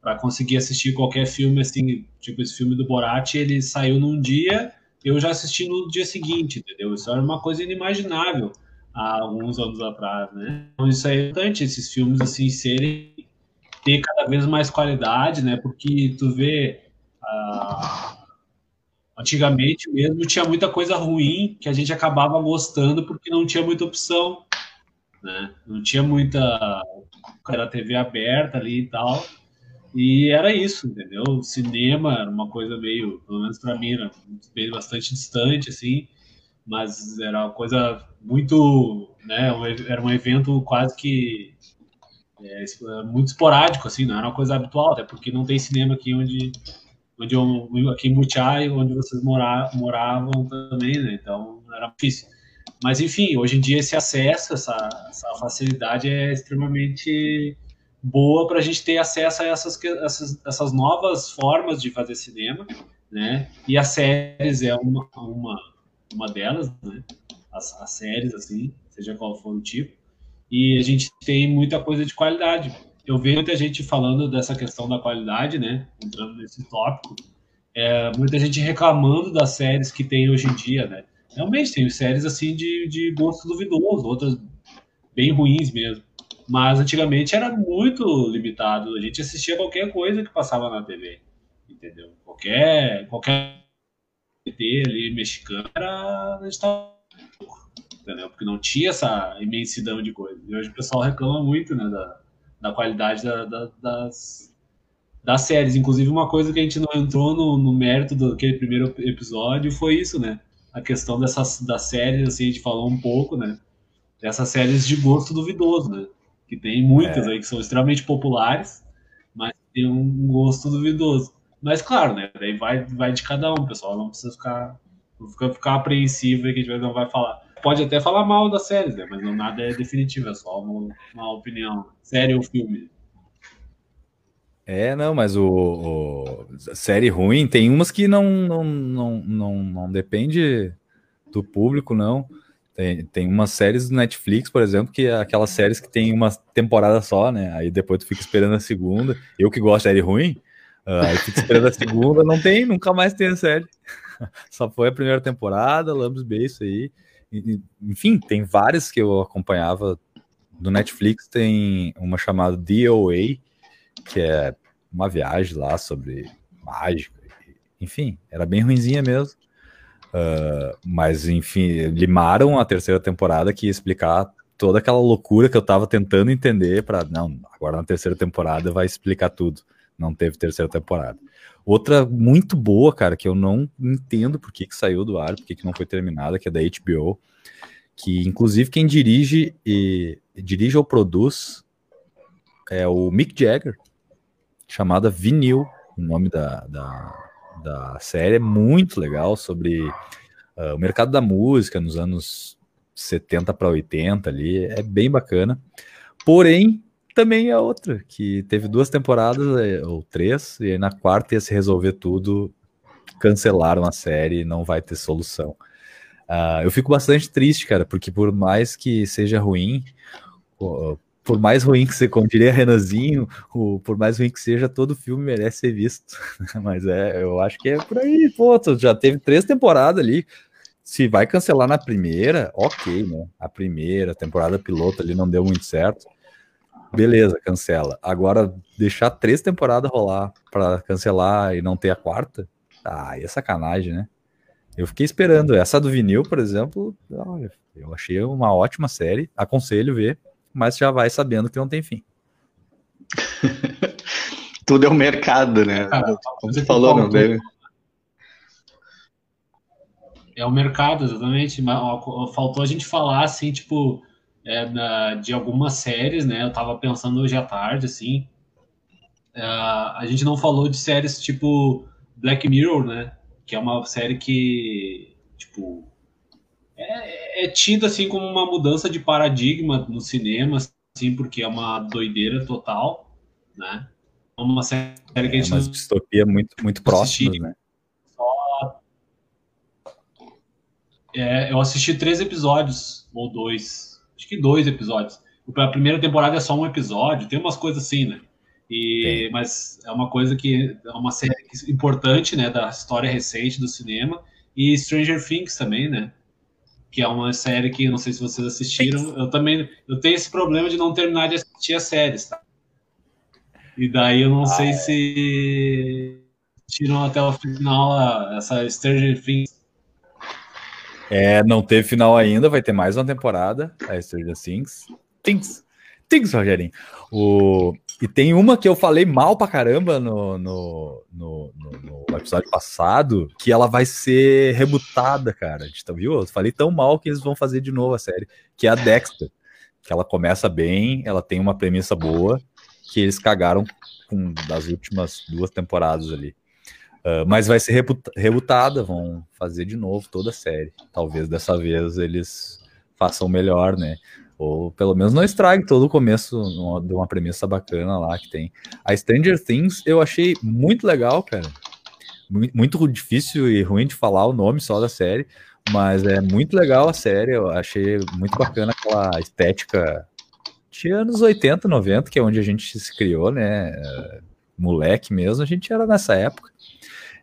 para conseguir assistir qualquer filme, assim, tipo esse filme do Borat, ele saiu num dia, eu já assisti no dia seguinte, entendeu? Isso era uma coisa inimaginável há alguns anos atrás, né? Então isso é importante, esses filmes, assim, serem, ter cada vez mais qualidade, né, porque tu vê... Uh, Antigamente mesmo tinha muita coisa ruim que a gente acabava gostando porque não tinha muita opção, né? Não tinha muita era TV aberta ali e tal. E era isso, entendeu? O cinema era uma coisa meio, pelo menos para mim, era bastante distante assim, mas era uma coisa muito, né, era um evento quase que é, muito esporádico assim, não era uma coisa habitual, até porque não tem cinema aqui onde onde eu, aqui em Butiai, onde vocês mora, moravam também, né? Então era difícil. Mas enfim, hoje em dia esse acesso, essa, essa facilidade é extremamente boa para a gente ter acesso a essas, essas, essas novas formas de fazer cinema, né? E as séries é uma, uma, uma delas, né? As, as séries, assim, seja qual for o tipo. E a gente tem muita coisa de qualidade eu vejo muita gente falando dessa questão da qualidade, né? Entrando nesse tópico. É, muita gente reclamando das séries que tem hoje em dia, né? Realmente tem séries assim de, de gosto duvidoso, outras bem ruins mesmo. Mas antigamente era muito limitado. A gente assistia qualquer coisa que passava na TV, entendeu? Qualquer qualquer TV ali mexicano era entendeu? Porque não tinha essa imensidão de coisas. E hoje o pessoal reclama muito, né? Da, da qualidade da, da, das, das séries. Inclusive, uma coisa que a gente não entrou no, no mérito daquele primeiro episódio foi isso, né? A questão dessas das séries, assim, a gente falou um pouco, né? Dessas séries de gosto duvidoso, né? Que tem muitas é. aí que são extremamente populares, mas tem um gosto duvidoso. Mas claro, né? Daí vai, vai de cada um, pessoal. Não precisa ficar, não ficar, ficar apreensivo aí que a gente não vai falar pode até falar mal das séries, né? Mas não nada é definitivo, é só uma, uma opinião. Série ou filme. É, não, mas o, o, série ruim tem umas que não não, não, não, não depende do público, não. Tem, tem umas séries do Netflix, por exemplo, que é aquelas séries que tem uma temporada só, né? Aí depois tu fica esperando a segunda. Eu que gosto de série ruim, aí fico esperando a segunda, não tem, nunca mais tem a série. Só foi a primeira temporada, Lambos Beijo aí enfim, tem várias que eu acompanhava. Do Netflix tem uma chamada DOA, que é uma viagem lá sobre mágica. Enfim, era bem ruinzinha mesmo. Uh, mas, enfim, limaram a terceira temporada que ia explicar toda aquela loucura que eu tava tentando entender para não, agora na terceira temporada vai explicar tudo. Não teve terceira temporada. Outra muito boa, cara, que eu não entendo por que, que saiu do ar, por que, que não foi terminada, que é da HBO, que inclusive quem dirige e dirige ou produz é o Mick Jagger, chamada Vinil, o nome da, da, da série, é muito legal sobre uh, o mercado da música nos anos 70 para 80 ali, é bem bacana. Porém, também é outra, que teve duas temporadas, é, ou três, e aí na quarta ia se resolver tudo, cancelaram a série, não vai ter solução. Uh, eu fico bastante triste, cara, porque por mais que seja ruim, por mais ruim que seja, como diria Renanzinho, por mais ruim que seja, todo filme merece ser visto. Mas é, eu acho que é por aí, pô, já teve três temporadas ali. se vai cancelar na primeira, ok, né? A primeira temporada piloto ali não deu muito certo. Beleza, cancela. Agora, deixar três temporadas rolar para cancelar e não ter a quarta, ah, é sacanagem, né? Eu fiquei esperando. Essa do vinil, por exemplo, olha, eu achei uma ótima série. Aconselho ver, mas já vai sabendo que não tem fim. Tudo é o um mercado, né? Cara, Como você falou, não deve. É o mercado, exatamente. Faltou a gente falar assim, tipo, é, na, de algumas séries, né? Eu tava pensando hoje à tarde, assim. É, a gente não falou de séries tipo Black Mirror, né? Que é uma série que, tipo, é, é tida assim como uma mudança de paradigma no cinema, assim, porque é uma doideira total, né? É uma série que a gente é uma distopia muito, muito próxima, né? Só... É, eu assisti três episódios, ou dois, acho que dois episódios. A primeira temporada é só um episódio, tem umas coisas assim, né? E, mas é uma coisa que é uma série importante, né, da história recente do cinema e Stranger Things também, né? Que é uma série que não sei se vocês assistiram. Eu também eu tenho esse problema de não terminar de assistir as séries, tá? E daí eu não ah, sei é. se tiram até o final a, essa Stranger Things. É, não teve final ainda, vai ter mais uma temporada, a Stranger Things. Things. Things, Rogerinho. O, e tem uma que eu falei mal pra caramba no, no, no, no, episódio passado, que ela vai ser rebutada, cara. Tá, viu? Eu falei tão mal que eles vão fazer de novo a série, que é a Dexter. Que ela começa bem, ela tem uma premissa boa, que eles cagaram com das últimas duas temporadas ali. Uh, mas vai ser rebutada, vão fazer de novo toda a série. Talvez dessa vez eles façam melhor, né? Ou pelo menos não estrague todo o começo de uma premissa bacana lá que tem. A Stranger Things eu achei muito legal, cara. Muito difícil e ruim de falar o nome só da série, mas é muito legal a série. Eu achei muito bacana aquela estética de anos 80, 90, que é onde a gente se criou, né? Moleque mesmo, a gente era nessa época.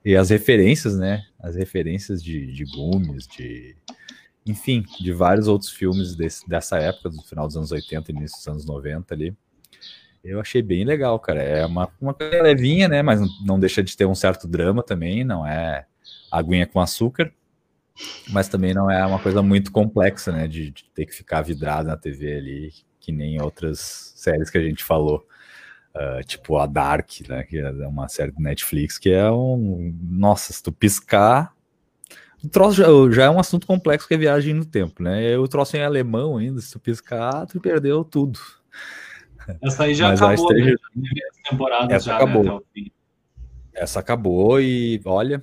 E as referências, né? As referências de, de Goomes, de enfim, de vários outros filmes desse, dessa época, do final dos anos 80 início dos anos 90 ali. Eu achei bem legal, cara. É uma, uma coisa levinha, né? Mas não deixa de ter um certo drama também, não é aguinha com açúcar, mas também não é uma coisa muito complexa, né? De, de ter que ficar vidrado na TV ali, que nem outras séries que a gente falou. Uh, tipo a Dark, né? Que é uma série do Netflix que é um. Nossa, se tu piscar, o troço já, já, é um assunto complexo que é viagem no tempo, né? O troço em alemão ainda, se tu piscar, tu perdeu tudo. Essa aí já Mas acabou, né? temporada Essa já, acabou. Né, Essa acabou e, olha,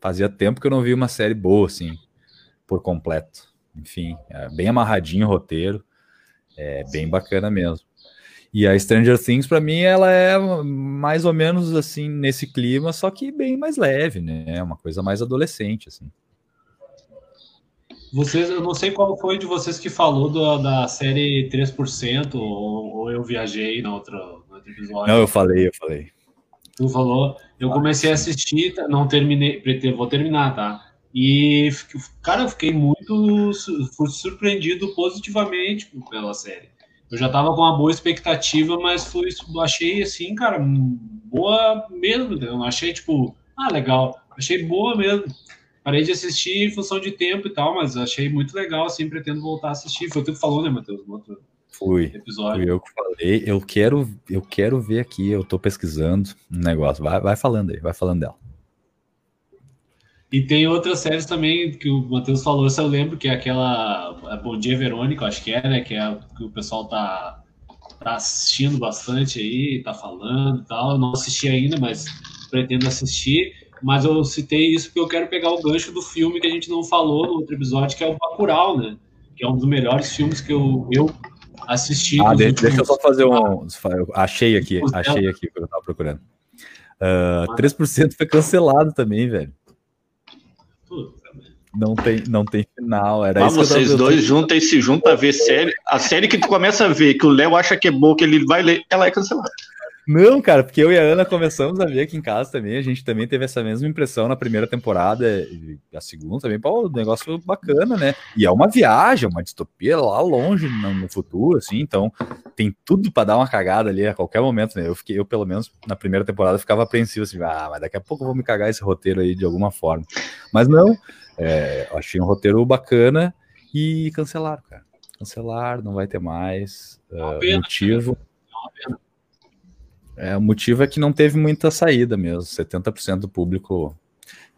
fazia tempo que eu não vi uma série boa, assim, por completo. Enfim, é bem amarradinho o roteiro, é bem bacana mesmo. E a Stranger Things, para mim, ela é mais ou menos assim, nesse clima, só que bem mais leve, né? É uma coisa mais adolescente, assim. Vocês, eu não sei qual foi de vocês que falou do, da série 3%, ou, ou eu viajei na outra, no outro episódio. Não, eu falei, eu falei. Tu falou. Eu comecei a assistir, tá, não terminei, vou terminar, tá? E, cara, eu fiquei muito surpreendido positivamente pela série. Eu já tava com uma boa expectativa, mas fui, achei assim, cara, boa mesmo, entendeu? Achei, tipo, ah, legal. Achei boa mesmo. Parei de assistir em função de tempo e tal, mas achei muito legal, assim, pretendo voltar a assistir. Foi o que tu falou, né, Matheus, no outro fui, episódio. Fui eu que falei. Eu quero, eu quero ver aqui, eu tô pesquisando um negócio. Vai, vai falando aí, vai falando dela. E tem outras séries também que o Matheus falou, se eu lembro, que é aquela Bom Dia Verônica, acho que é, né? Que é que o pessoal tá, tá assistindo bastante aí, tá falando e tal. Eu não assisti ainda, mas pretendo assistir. Mas eu citei isso porque eu quero pegar o gancho do filme que a gente não falou no outro episódio, que é o Bacurau, né? Que é um dos melhores filmes que eu, eu assisti. Ah, deixa, deixa, eu só fazer um. Achei aqui, achei aqui que eu tava procurando. Uh, 3% foi cancelado também, velho. Não tem, não tem final. Era ah, isso vocês dois juntam e se juntam a ver série. A série que tu começa a ver, que o Léo acha que é boa, que ele vai ler, ela é cancelada. Não, cara, porque eu e a Ana começamos a ver aqui em casa também. A gente também teve essa mesma impressão na primeira temporada, e a segunda também. Pô, um negócio bacana, né? E é uma viagem, uma distopia lá longe no, no futuro, assim. Então tem tudo para dar uma cagada ali a qualquer momento, né? Eu fiquei, eu pelo menos na primeira temporada ficava apreensivo assim, ah, mas daqui a pouco eu vou me cagar esse roteiro aí de alguma forma. Mas não, é, achei um roteiro bacana e cancelaram, cara. Cancelaram, não vai ter mais. Uh, motivo. É, o motivo é que não teve muita saída mesmo. 70% do público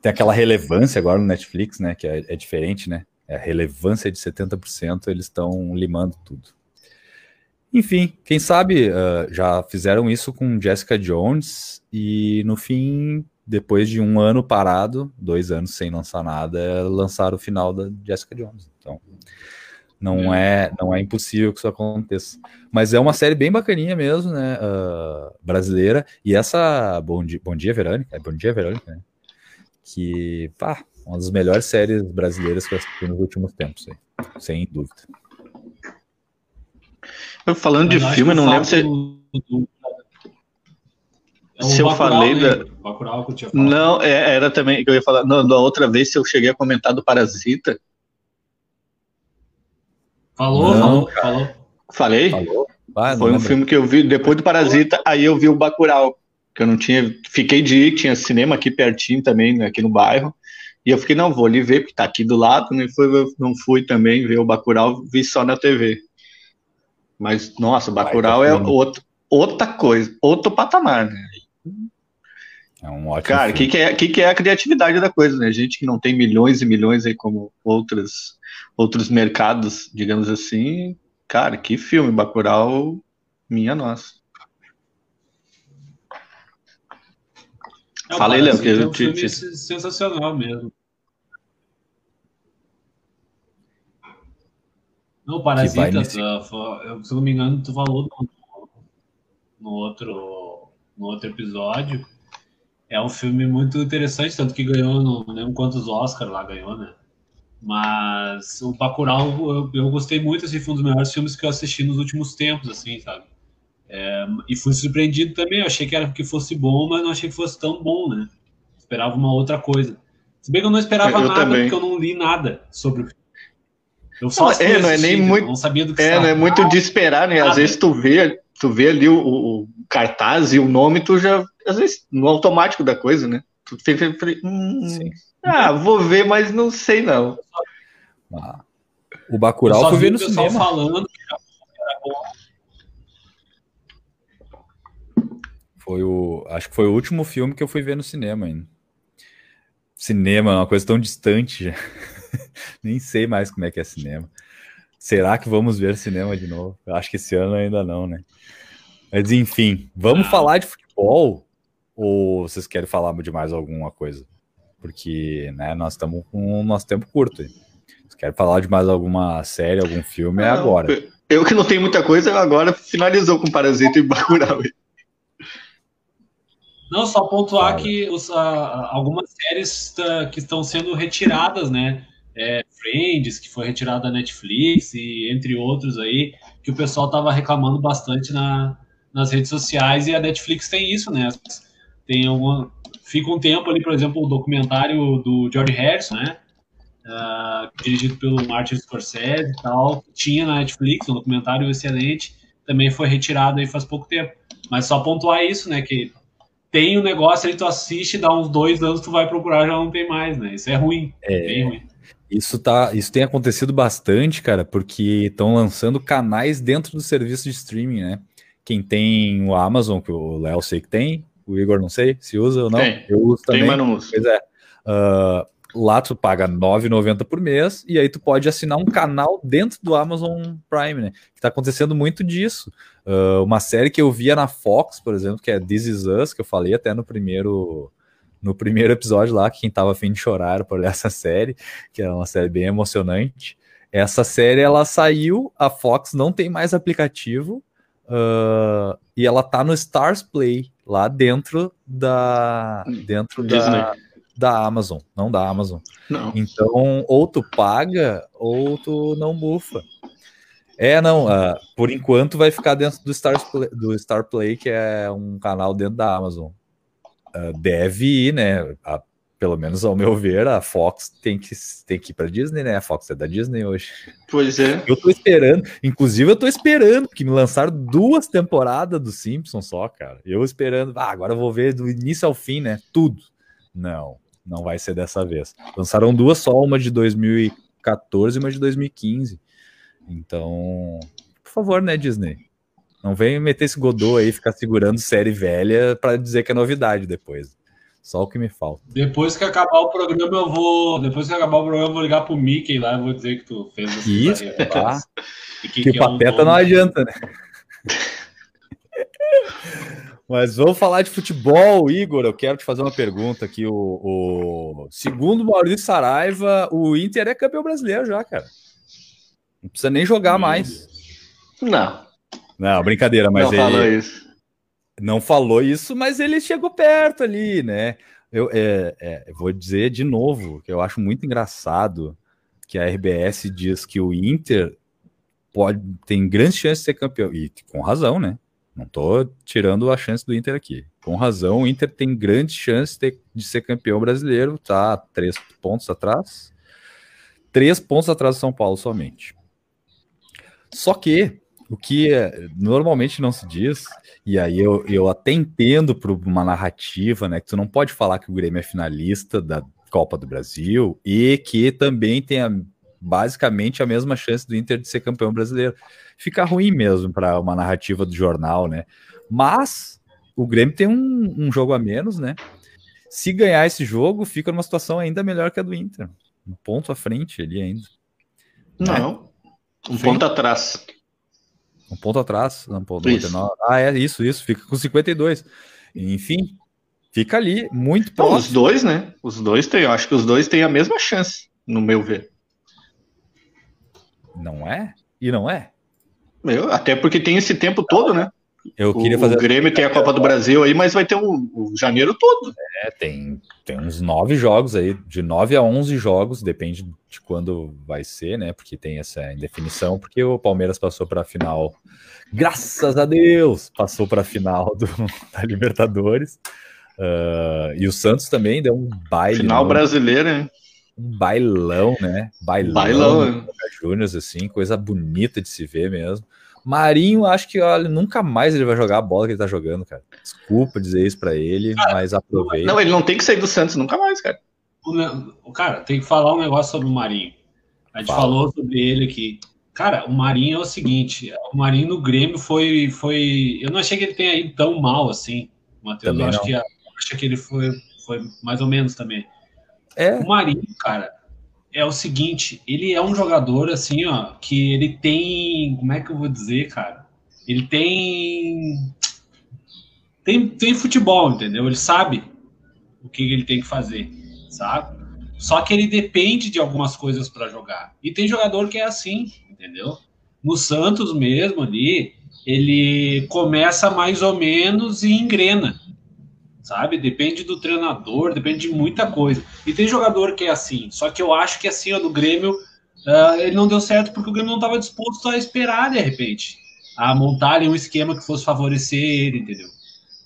tem aquela relevância agora no Netflix, né? Que é, é diferente, né? É a relevância de 70%, eles estão limando tudo. Enfim, quem sabe uh, já fizeram isso com Jessica Jones e no fim, depois de um ano parado, dois anos sem lançar nada, lançaram o final da Jessica Jones. Então, não é. é, não é impossível que isso aconteça. Mas é uma série bem bacaninha mesmo, né? Uh, brasileira. E essa. Bom dia, Bom dia Verônica. É Bom dia, Verônica, né? Que, pá, uma das melhores séries brasileiras que eu assisti nos últimos tempos, aí, sem dúvida. Falando de filme, não lembro se. É se eu falei né? da. Não, é, era também que eu ia falar. Não, da outra vez, se eu cheguei a comentar do Parasita, Falou, não, falou, falou. Falei? Falou. Foi um filme que eu vi depois do Parasita, aí eu vi o Bacurau, que eu não tinha, fiquei de ir, tinha cinema aqui pertinho também, né, aqui no bairro, e eu fiquei, não, vou ali ver, porque tá aqui do lado, né, foi, não fui também ver o Bacurau, vi só na TV. Mas, nossa, o Bacurau é outro, outra coisa, outro patamar, né? É um ótimo Cara, o que, que, é, que, que é a criatividade da coisa, né? Gente que não tem milhões e milhões aí como outras outros mercados, digamos assim. Cara, que filme, Bacurau, minha nossa. É, Falei, Léo, que é um filme te... sensacional mesmo. Não, Parasita, nesse... uh, se não me engano, tu falou no, no, outro, no outro episódio. É um filme muito interessante, tanto que ganhou, não lembro quantos Oscars lá ganhou, né? Mas o Bacurau, eu, eu gostei muito, assim, foi um dos melhores filmes que eu assisti nos últimos tempos, assim, sabe? É, e fui surpreendido também, eu achei que era que fosse bom, mas não achei que fosse tão bom, né? Esperava uma outra coisa. Se bem que eu não esperava eu nada, também. porque eu não li nada sobre o filme. Eu só não, é, não é nem muito, não sabia do que É, não é muito de esperar, né? Às vezes tu vê, tu vê ali o, o, cartaz e o nome, tu já, às vezes, no automático da coisa, né? Tu tem, hum, Sim. Ah, vou ver, mas não sei não. Ah, o Bacurau foi ver no cinema. falando que era bom. Foi o, acho que foi o último filme que eu fui ver no cinema ainda. Cinema é uma coisa tão distante já. Nem sei mais como é que é cinema. Será que vamos ver cinema de novo? Eu acho que esse ano ainda não, né? Mas enfim, vamos ah. falar de futebol ou vocês querem falar de mais alguma coisa? porque né, nós estamos com o nosso tempo curto. Se quer falar de mais alguma série, algum filme, é agora. Eu que não tenho muita coisa, agora finalizou com Parasita e Bacurau. Não, só pontuar que os, algumas séries tá, que estão sendo retiradas, né? É, Friends, que foi retirada da Netflix, e entre outros aí, que o pessoal tava reclamando bastante na, nas redes sociais, e a Netflix tem isso, né? Tem alguma, fica um tempo ali, por exemplo, o documentário do George Harrison, né? Uh, dirigido pelo Martin Scorsese e tal, tinha na Netflix, um documentário excelente, também foi retirado aí faz pouco tempo. Mas só pontuar isso, né? Que tem o um negócio aí, tu assiste, dá uns dois anos, tu vai procurar, já não tem mais, né? Isso é ruim, é bem ruim. Isso, tá, isso tem acontecido bastante, cara, porque estão lançando canais dentro do serviço de streaming, né? Quem tem o Amazon, que o Léo sei que tem, o Igor não sei se usa ou não. Tem. Eu uso também. Tem, mas não uso. Pois é. Uh, lá tu paga R$ 9,90 por mês e aí tu pode assinar um canal dentro do Amazon Prime, né? Que tá acontecendo muito disso. Uh, uma série que eu via na Fox, por exemplo, que é This Is Us, que eu falei até no primeiro no primeiro episódio lá, que quem tava afim de chorar por essa série, que é uma série bem emocionante. Essa série ela saiu, a Fox não tem mais aplicativo uh, e ela tá no Stars Play lá dentro da dentro da, da Amazon, não da Amazon. Não. Então, ou tu paga ou tu não bufa. É, não, uh, por enquanto vai ficar dentro do Star, Play, do Star Play, que é um canal dentro da Amazon. Uh, deve ir, né? A, pelo menos ao meu ver, a Fox tem que, tem que ir para Disney, né? A Fox é da Disney hoje. Pois é. Eu tô esperando, inclusive eu tô esperando, que me lançaram duas temporadas do Simpsons só, cara. Eu esperando, ah, agora eu vou ver do início ao fim, né? Tudo. Não, não vai ser dessa vez. Lançaram duas só, uma de 2014 e uma de 2015. Então, por favor, né, Disney? Não vem meter esse Godot aí, ficar segurando série velha para dizer que é novidade depois. Só o que me falta. Depois que acabar o programa, eu vou. Depois que acabar o programa, eu vou ligar pro Mickey lá e vou dizer que tu fez essa Isso, tá. que, que, que, pateta é um não adianta, né? Mas vamos falar de futebol, Igor. Eu quero te fazer uma pergunta aqui. O, o... Segundo Maurício Saraiva, o Inter é campeão brasileiro já, cara. Não precisa nem jogar mais. Não. Não, brincadeira, mas não ele falou isso. não falou isso, mas ele chegou perto ali, né? Eu é, é, vou dizer de novo que eu acho muito engraçado que a RBS diz que o Inter pode tem grandes chances de ser campeão e com razão, né? Não tô tirando a chance do Inter aqui. Com razão, o Inter tem grandes chances de, de ser campeão brasileiro, tá três pontos atrás, três pontos atrás do São Paulo somente. Só que o que normalmente não se diz, e aí eu, eu até entendo por uma narrativa, né? Que tu não pode falar que o Grêmio é finalista da Copa do Brasil e que também tem a, basicamente a mesma chance do Inter de ser campeão brasileiro. Fica ruim mesmo para uma narrativa do jornal, né? Mas o Grêmio tem um, um jogo a menos, né? Se ganhar esse jogo, fica numa situação ainda melhor que a do Inter. Um ponto à frente ali ainda. Não. Né? Um Sim. ponto atrás. Um ponto atrás. Não, isso. Ah, é isso, isso. Fica com 52. Enfim, fica ali, muito próximo. Não, os dois, né? Os dois têm, eu acho que os dois têm a mesma chance, no meu ver. Não é? E não é? Meu, até porque tem esse tempo todo, né? Eu queria o, fazer. O Grêmio tem a Copa do Brasil aí, mas vai ter o, o, janeiro todo. É, tem, tem uns nove jogos aí, de nove a onze jogos, depende de quando vai ser, né? Porque tem essa indefinição, porque o Palmeiras passou para a final, graças a Deus, passou para a final do, da Libertadores. Uh, e o Santos também deu um baile. Final brasileira, hein? Um bailão, né? Bailão. Bailão, né? Júnior, assim, coisa bonita de se ver mesmo. Marinho, acho que olha, nunca mais ele vai jogar a bola que ele tá jogando, cara. Desculpa dizer isso para ele, cara, mas aproveita. Não, ele não tem que sair do Santos nunca mais, cara. O, cara, tem que falar um negócio sobre o Marinho. A gente Fala. falou sobre ele aqui. Cara, o Marinho é o seguinte: o Marinho no Grêmio foi. foi eu não achei que ele tenha ido tão mal assim. Matheus, eu acho que, acho que ele foi, foi mais ou menos também. É. O Marinho, cara, é o seguinte, ele é um jogador assim, ó, que ele tem, como é que eu vou dizer, cara? Ele tem tem, tem futebol, entendeu? Ele sabe o que ele tem que fazer, sabe? Só que ele depende de algumas coisas para jogar. E tem jogador que é assim, entendeu? No Santos mesmo ali, ele começa mais ou menos e engrena sabe? Depende do treinador, depende de muita coisa. E tem jogador que é assim, só que eu acho que assim, ó, do Grêmio, uh, ele não deu certo porque o Grêmio não estava disposto a esperar, de repente, a montar um esquema que fosse favorecer ele, entendeu?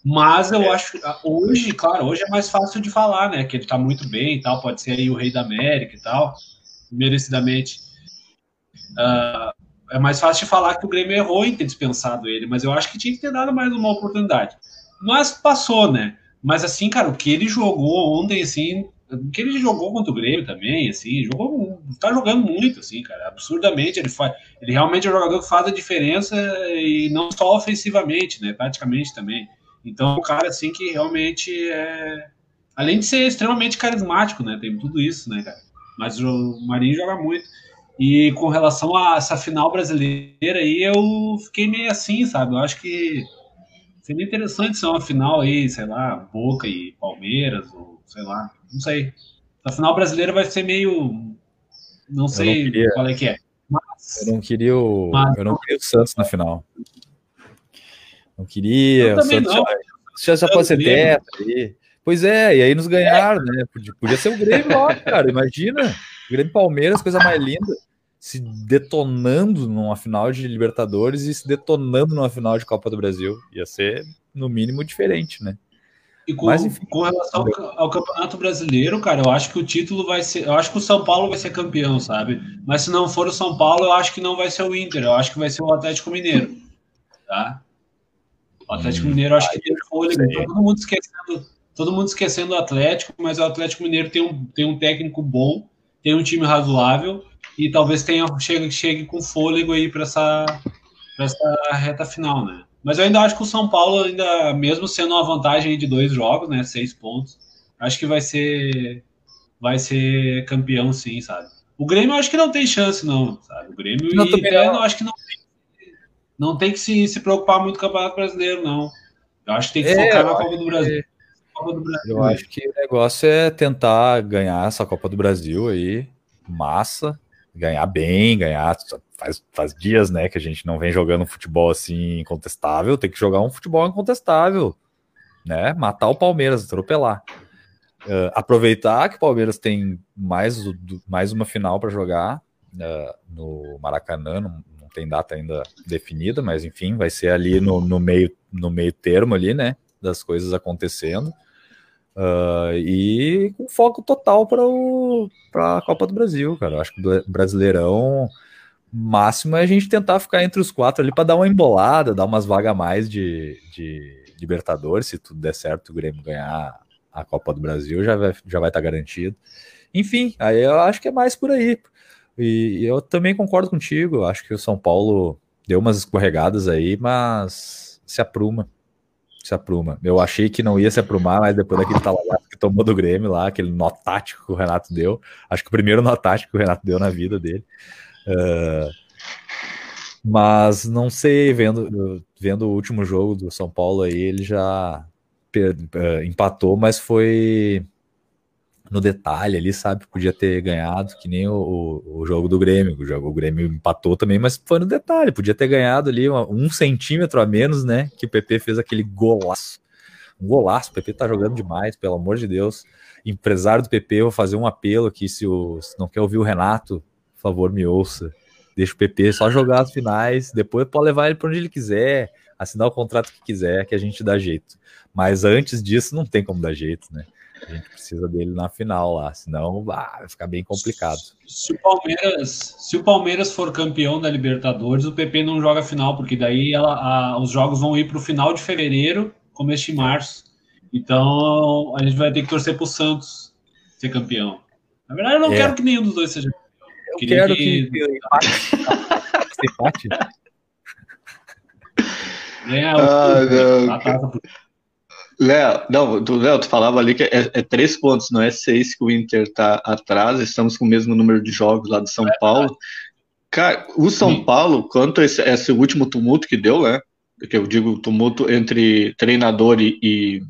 Mas eu é. acho ah, hoje, claro, hoje é mais fácil de falar, né? Que ele tá muito bem e tal, pode ser aí o rei da América e tal, merecidamente. Uh, é mais fácil de falar que o Grêmio errou em ter dispensado ele, mas eu acho que tinha que ter dado mais uma oportunidade. Mas passou, né? Mas assim, cara, o que ele jogou ontem, assim, o que ele jogou contra o Grêmio também, assim, jogou, tá jogando muito, assim, cara, absurdamente, ele faz, ele realmente é um jogador que faz a diferença e não só ofensivamente, né, praticamente também. Então, um cara, assim, que realmente é, além de ser extremamente carismático, né, tem tudo isso, né, cara, mas o Marinho joga muito. E com relação a essa final brasileira aí, eu fiquei meio assim, sabe, eu acho que Seria interessante ser uma final aí, sei lá, Boca e Palmeiras, ou sei lá, não sei. A final brasileira vai ser meio. Não sei não queria, qual é que é. Mas, eu não queria o. Mas, eu não queria o Santos na final. Não queria. O Santos não. já, já pode ser tetra aí. Pois é, e aí nos ganharam, né? Podia, podia ser o Grêmio lá, cara. Imagina. Grêmio Palmeiras, coisa mais linda. Se detonando numa final de Libertadores e se detonando numa final de Copa do Brasil. Ia ser, no mínimo, diferente, né? E com, Mas, enfim, com relação ao, ao, Campeonato Brasileiro, cara, eu acho que o título vai ser. Eu acho que o São Paulo vai ser campeão, sabe? Mas se não for o São Paulo, eu acho que não vai ser o Inter, eu acho que vai ser o Atlético Mineiro. Tá? O Atlético hum, Mineiro, eu acho que tem fôlego. Todo mundo esquecendo, todo mundo esquecendo o Atlético, mas o Atlético Mineiro tem um, tem um técnico bom, tem um time razoável e talvez tenha chegue, chegue com fôlego aí para essa, essa reta final, né? Mas eu ainda acho que o São Paulo, ainda mesmo sendo uma vantagem de dois jogos, né, seis pontos, acho que vai ser vai ser campeão, sim, sabe? O Grêmio eu acho que não tem chance, não, sabe? O Grêmio não, e não. acho que não tem, não tem que se, se preocupar muito com o Campeonato Brasileiro, não. Eu acho que tem que é, focar na Copa do Brasil. É... Copa do Brasil. Eu acho que o negócio é tentar ganhar essa Copa do Brasil aí, massa, ganhar bem, ganhar. Faz, faz dias, né, que a gente não vem jogando um futebol assim incontestável, tem que jogar um futebol incontestável, né? Matar o Palmeiras, atropelar. Uh, aproveitar que o Palmeiras tem mais, mais uma final para jogar uh, no Maracanã, não, não, tem data ainda definida, mas enfim, vai ser ali no, no, meio, no meio termo ali, né? Das coisas acontecendo. Uh, e com foco total para a Copa do Brasil, cara. Eu acho que o Brasileirão máximo é a gente tentar ficar entre os quatro ali para dar uma embolada, dar umas vagas a mais de, de Libertadores, se tudo der certo, o Grêmio ganhar a Copa do Brasil já vai já vai estar tá garantido. Enfim, aí eu acho que é mais por aí. E eu também concordo contigo, acho que o São Paulo deu umas escorregadas aí, mas se apruma se apruma. Eu achei que não ia se aprumar, mas depois daquele talagaço que tomou do Grêmio lá, aquele nó tático que o Renato deu, acho que o primeiro nó tático que o Renato deu na vida dele. Uh, mas não sei, vendo, vendo o último jogo do São Paulo aí, ele já uh, empatou, mas foi no detalhe ali, sabe? Podia ter ganhado, que nem o, o, jogo do Grêmio. O, jogo, o Grêmio empatou também, mas foi no detalhe. Podia ter ganhado ali uma, um centímetro a menos, né? Que o PP fez aquele golaço. Um golaço. O PP tá jogando demais, pelo amor de Deus. Empresário do PP, vou fazer um apelo aqui. Se, o, se não quer ouvir o Renato, por favor, me ouça. Deixa o PP só jogar as finais. Depois pode levar ele para onde ele quiser, assinar o contrato que quiser, que a gente dá jeito. Mas antes disso, não tem como dar jeito, né? A gente precisa dele na final lá, senão vai ficar bem complicado. Se o, Palmeiras, se o Palmeiras for campeão da Libertadores, o PP não joga final, porque daí ela, a, os jogos vão ir para o final de fevereiro, começo de março. Então a gente vai ter que torcer para o Santos ser campeão. Na verdade, eu não é. quero que nenhum dos dois seja campeão. Eu Queria quero que, que... empate. empate. Ah, não. Léo, não, tu, Léo, tu falava ali que é, é, três pontos, não é seis que o Inter tá atrás, estamos com o mesmo número de jogos lá do São é Paulo. Cara, o São Sim. Paulo, quanto a esse, esse, último tumulto que deu, né? Que eu digo tumulto entre treinador e,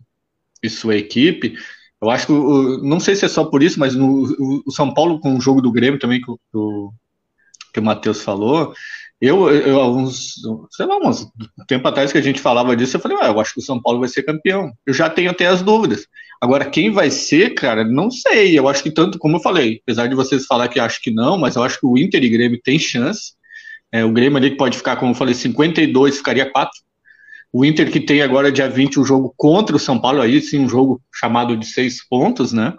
e sua equipe, eu acho que, não sei se é só por isso, mas no, o, o São Paulo com o jogo do Grêmio também, que o, que o Matheus falou, eu, eu uns, sei lá, uns tempo atrás que a gente falava disso, eu falei, ah, eu acho que o São Paulo vai ser campeão. Eu já tenho até as dúvidas. Agora, quem vai ser, cara, não sei. Eu acho que tanto, como eu falei, apesar de vocês falar que acho que não, mas eu acho que o Inter e Grêmio tem chance. É, o Grêmio ali pode ficar, como eu falei, 52, ficaria 4. O Inter que tem agora, dia 20, um jogo contra o São Paulo, aí sim, um jogo chamado de seis pontos, né?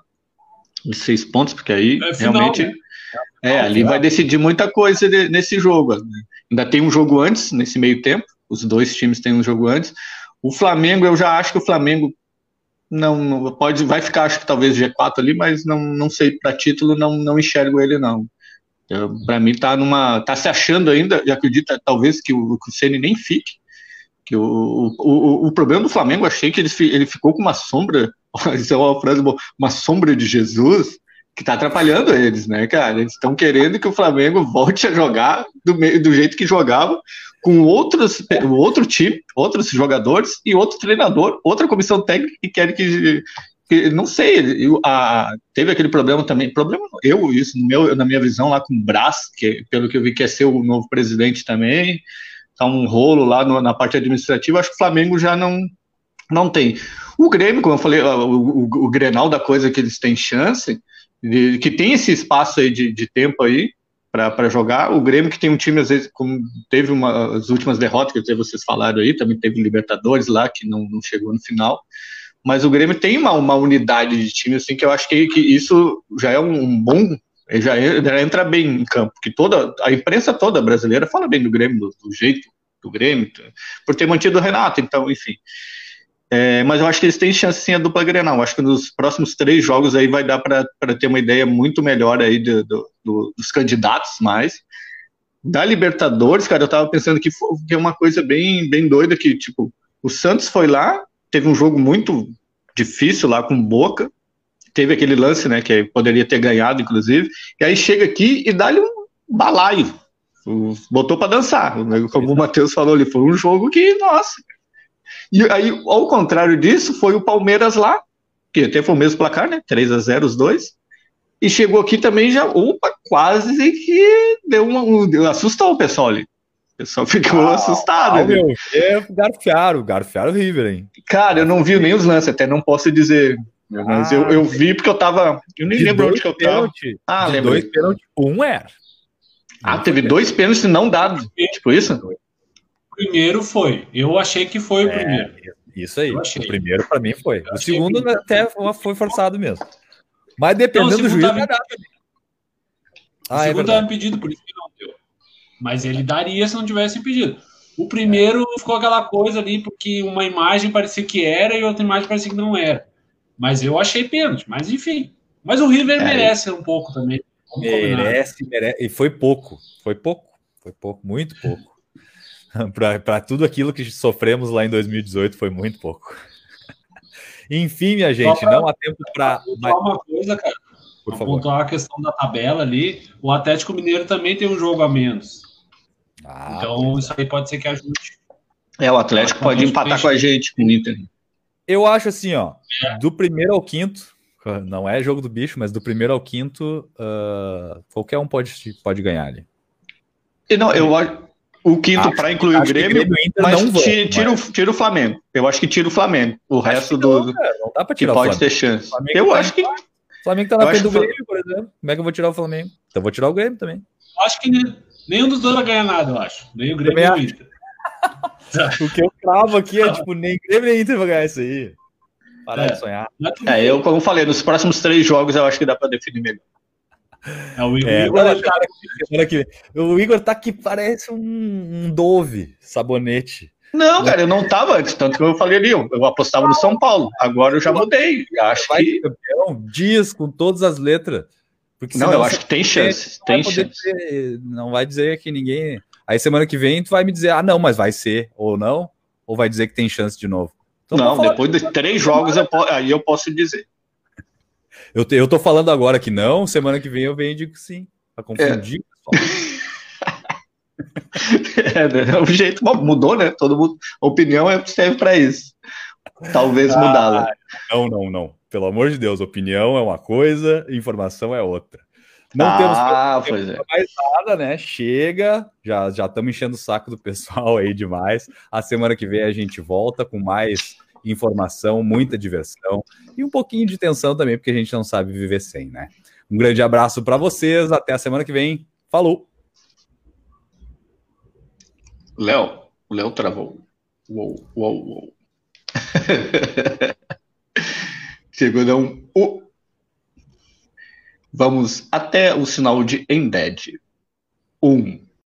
De seis pontos, porque aí é final, realmente. Né? É, ali vai decidir muita coisa nesse jogo. Ainda tem um jogo antes, nesse meio tempo. Os dois times têm um jogo antes. O Flamengo, eu já acho que o Flamengo não, não pode, vai ficar, acho que talvez G4 ali, mas não, não sei para título, não, não enxergo ele não. Para mim tá numa, tá se achando ainda, e acredita talvez que o, que o Ceni nem fique. Que o, o, o, problema do Flamengo, achei que ele, ele ficou com uma sombra, isso é uma frase boa, uma sombra de Jesus, que tá atrapalhando eles, né, cara? Eles estão querendo que o Flamengo volte a jogar do, do jeito que jogava, com outros, outro time, outros jogadores e outro treinador, outra comissão técnica que querem que, que não sei, eu, a, teve aquele problema também, problema eu isso meu, na minha visão lá com o Brás, que pelo que eu vi quer ser o novo presidente também, tá um rolo lá no, na parte administrativa, acho que o Flamengo já não não tem. O Grêmio, como eu falei, o, o, o Grenal da coisa que eles têm chance, que tem esse espaço aí de, de tempo aí, para jogar. O Grêmio, que tem um time, às vezes, como teve uma, as últimas derrotas que vocês falaram aí, também teve Libertadores lá, que não, não chegou no final. Mas o Grêmio tem uma, uma unidade de time, assim, que eu acho que, que isso já é um, um bom. Já, já, entra bem em campo, que toda a imprensa toda brasileira fala bem do Grêmio, do, do jeito do Grêmio, por ter mantido o Renato, então, enfim. É, mas eu acho que eles têm chance sim a dupla Grenal. Acho que nos próximos três jogos aí vai dar para ter uma ideia muito melhor aí do, do, do, dos candidatos mais. Da Libertadores, cara, eu tava pensando que, foi, é uma coisa bem, bem doida que, tipo, o Santos foi lá, teve um jogo muito difícil lá com Boca, teve aquele lance, né, que poderia ter ganhado, inclusive, e aí chega aqui e dá-lhe um balaio, botou para dançar, como o Matheus falou ali, foi um jogo que, nossa, e aí, ao contrário disso, foi o Palmeiras lá, que até foi o mesmo placar, né? 3 a 0 os dois. E chegou aqui também já, opa, quase que deu uma. Um, assustou o pessoal ali. O pessoal ficou ah, assustado. Ah, meu, é, garfiaram, garfiaram o River, hein? Cara, eu não vi nem os lances, até não posso dizer. Mas ah, eu, eu vi porque eu tava. Eu nem lembro onde que eu tava. Pênalti, ah, lembro. Dois um era. Ah, teve dois pênaltis não dados. Tipo isso? Primeiro foi. Eu achei que foi o é, primeiro. Isso aí. O primeiro para mim foi. Eu o segundo que... até foi forçado mesmo. Mas dependendo do juiz, tava... dar Ah, o é segundo estava é impedido, por isso que não deu. Mas ele daria se não tivesse impedido. O primeiro ficou aquela coisa ali, porque uma imagem parecia que era e outra imagem parecia que não era. Mas eu achei pênalti, mas enfim. Mas o River é, merece um pouco também. Merece, merece. E foi pouco. Foi pouco. Foi pouco, muito pouco. para tudo aquilo que sofremos lá em 2018 foi muito pouco. Enfim, minha gente, pra, não há tempo para. Uma coisa, cara. Por favor. Pontuar a questão da tabela ali. O Atlético Mineiro também tem um jogo a menos. Ah, então, isso aí pode ser que ajude. É, o Atlético pode empatar com a gente, com o Inter. Eu acho assim, ó, é. do primeiro ao quinto, não é jogo do bicho, mas do primeiro ao quinto, uh, qualquer um pode, pode ganhar ali. E não, eu acho o quinto para incluir o Grêmio, Grêmio mas vão, tira, tira, mas... O, tira o Flamengo. Eu acho que tira o Flamengo. O acho resto do. Não, cara, não dá para tirar pode ter chance. Eu tá acho que. O Flamengo tá na frente do Grêmio, por exemplo. Como é que eu vou tirar o Flamengo? Então eu vou tirar o Grêmio também. Acho que nenhum dos dois vai ganhar nada, eu acho. Nem o Grêmio nem o Inter. o que eu cravo aqui é tipo, nem Grêmio nem Inter vai ganhar isso aí. Parar é. de sonhar. É, eu, como falei, nos próximos três jogos eu acho que dá para definir melhor. É, o Igor, é, Igor tá, aqui, o Igor tá que parece um, um Dove, sabonete. Não, cara, eu não tava antes, tanto que eu falei ali, eu, eu apostava no São Paulo. Agora eu já mudei. Acho vai que. Campeão, diz com todas as letras. Porque não, eu acho que tem chance. Tem chance. Dizer, não vai dizer que ninguém. Aí semana que vem tu vai me dizer, ah, não, mas vai ser, ou não, ou vai dizer que tem chance de novo. Então, não, depois de três jogos, eu, aí eu posso dizer. Eu, te, eu tô falando agora que não, semana que vem eu venho e digo sim. Pra confundir é. é, o jeito mudou, né? Todo mundo, opinião é, serve para isso. Talvez ah, mudá-la. Não, não, não. Pelo amor de Deus, opinião é uma coisa, informação é outra. Não ah, temos, temos é. mais nada, né? Chega, já já estamos enchendo o saco do pessoal aí demais. A semana que vem a gente volta com mais informação, muita diversão e um pouquinho de tensão também, porque a gente não sabe viver sem, né? Um grande abraço para vocês, até a semana que vem. Falou! Léo, o Léo travou. Uou, uou, uou. Chegou um. Uh. Vamos até o sinal de Embed. Um,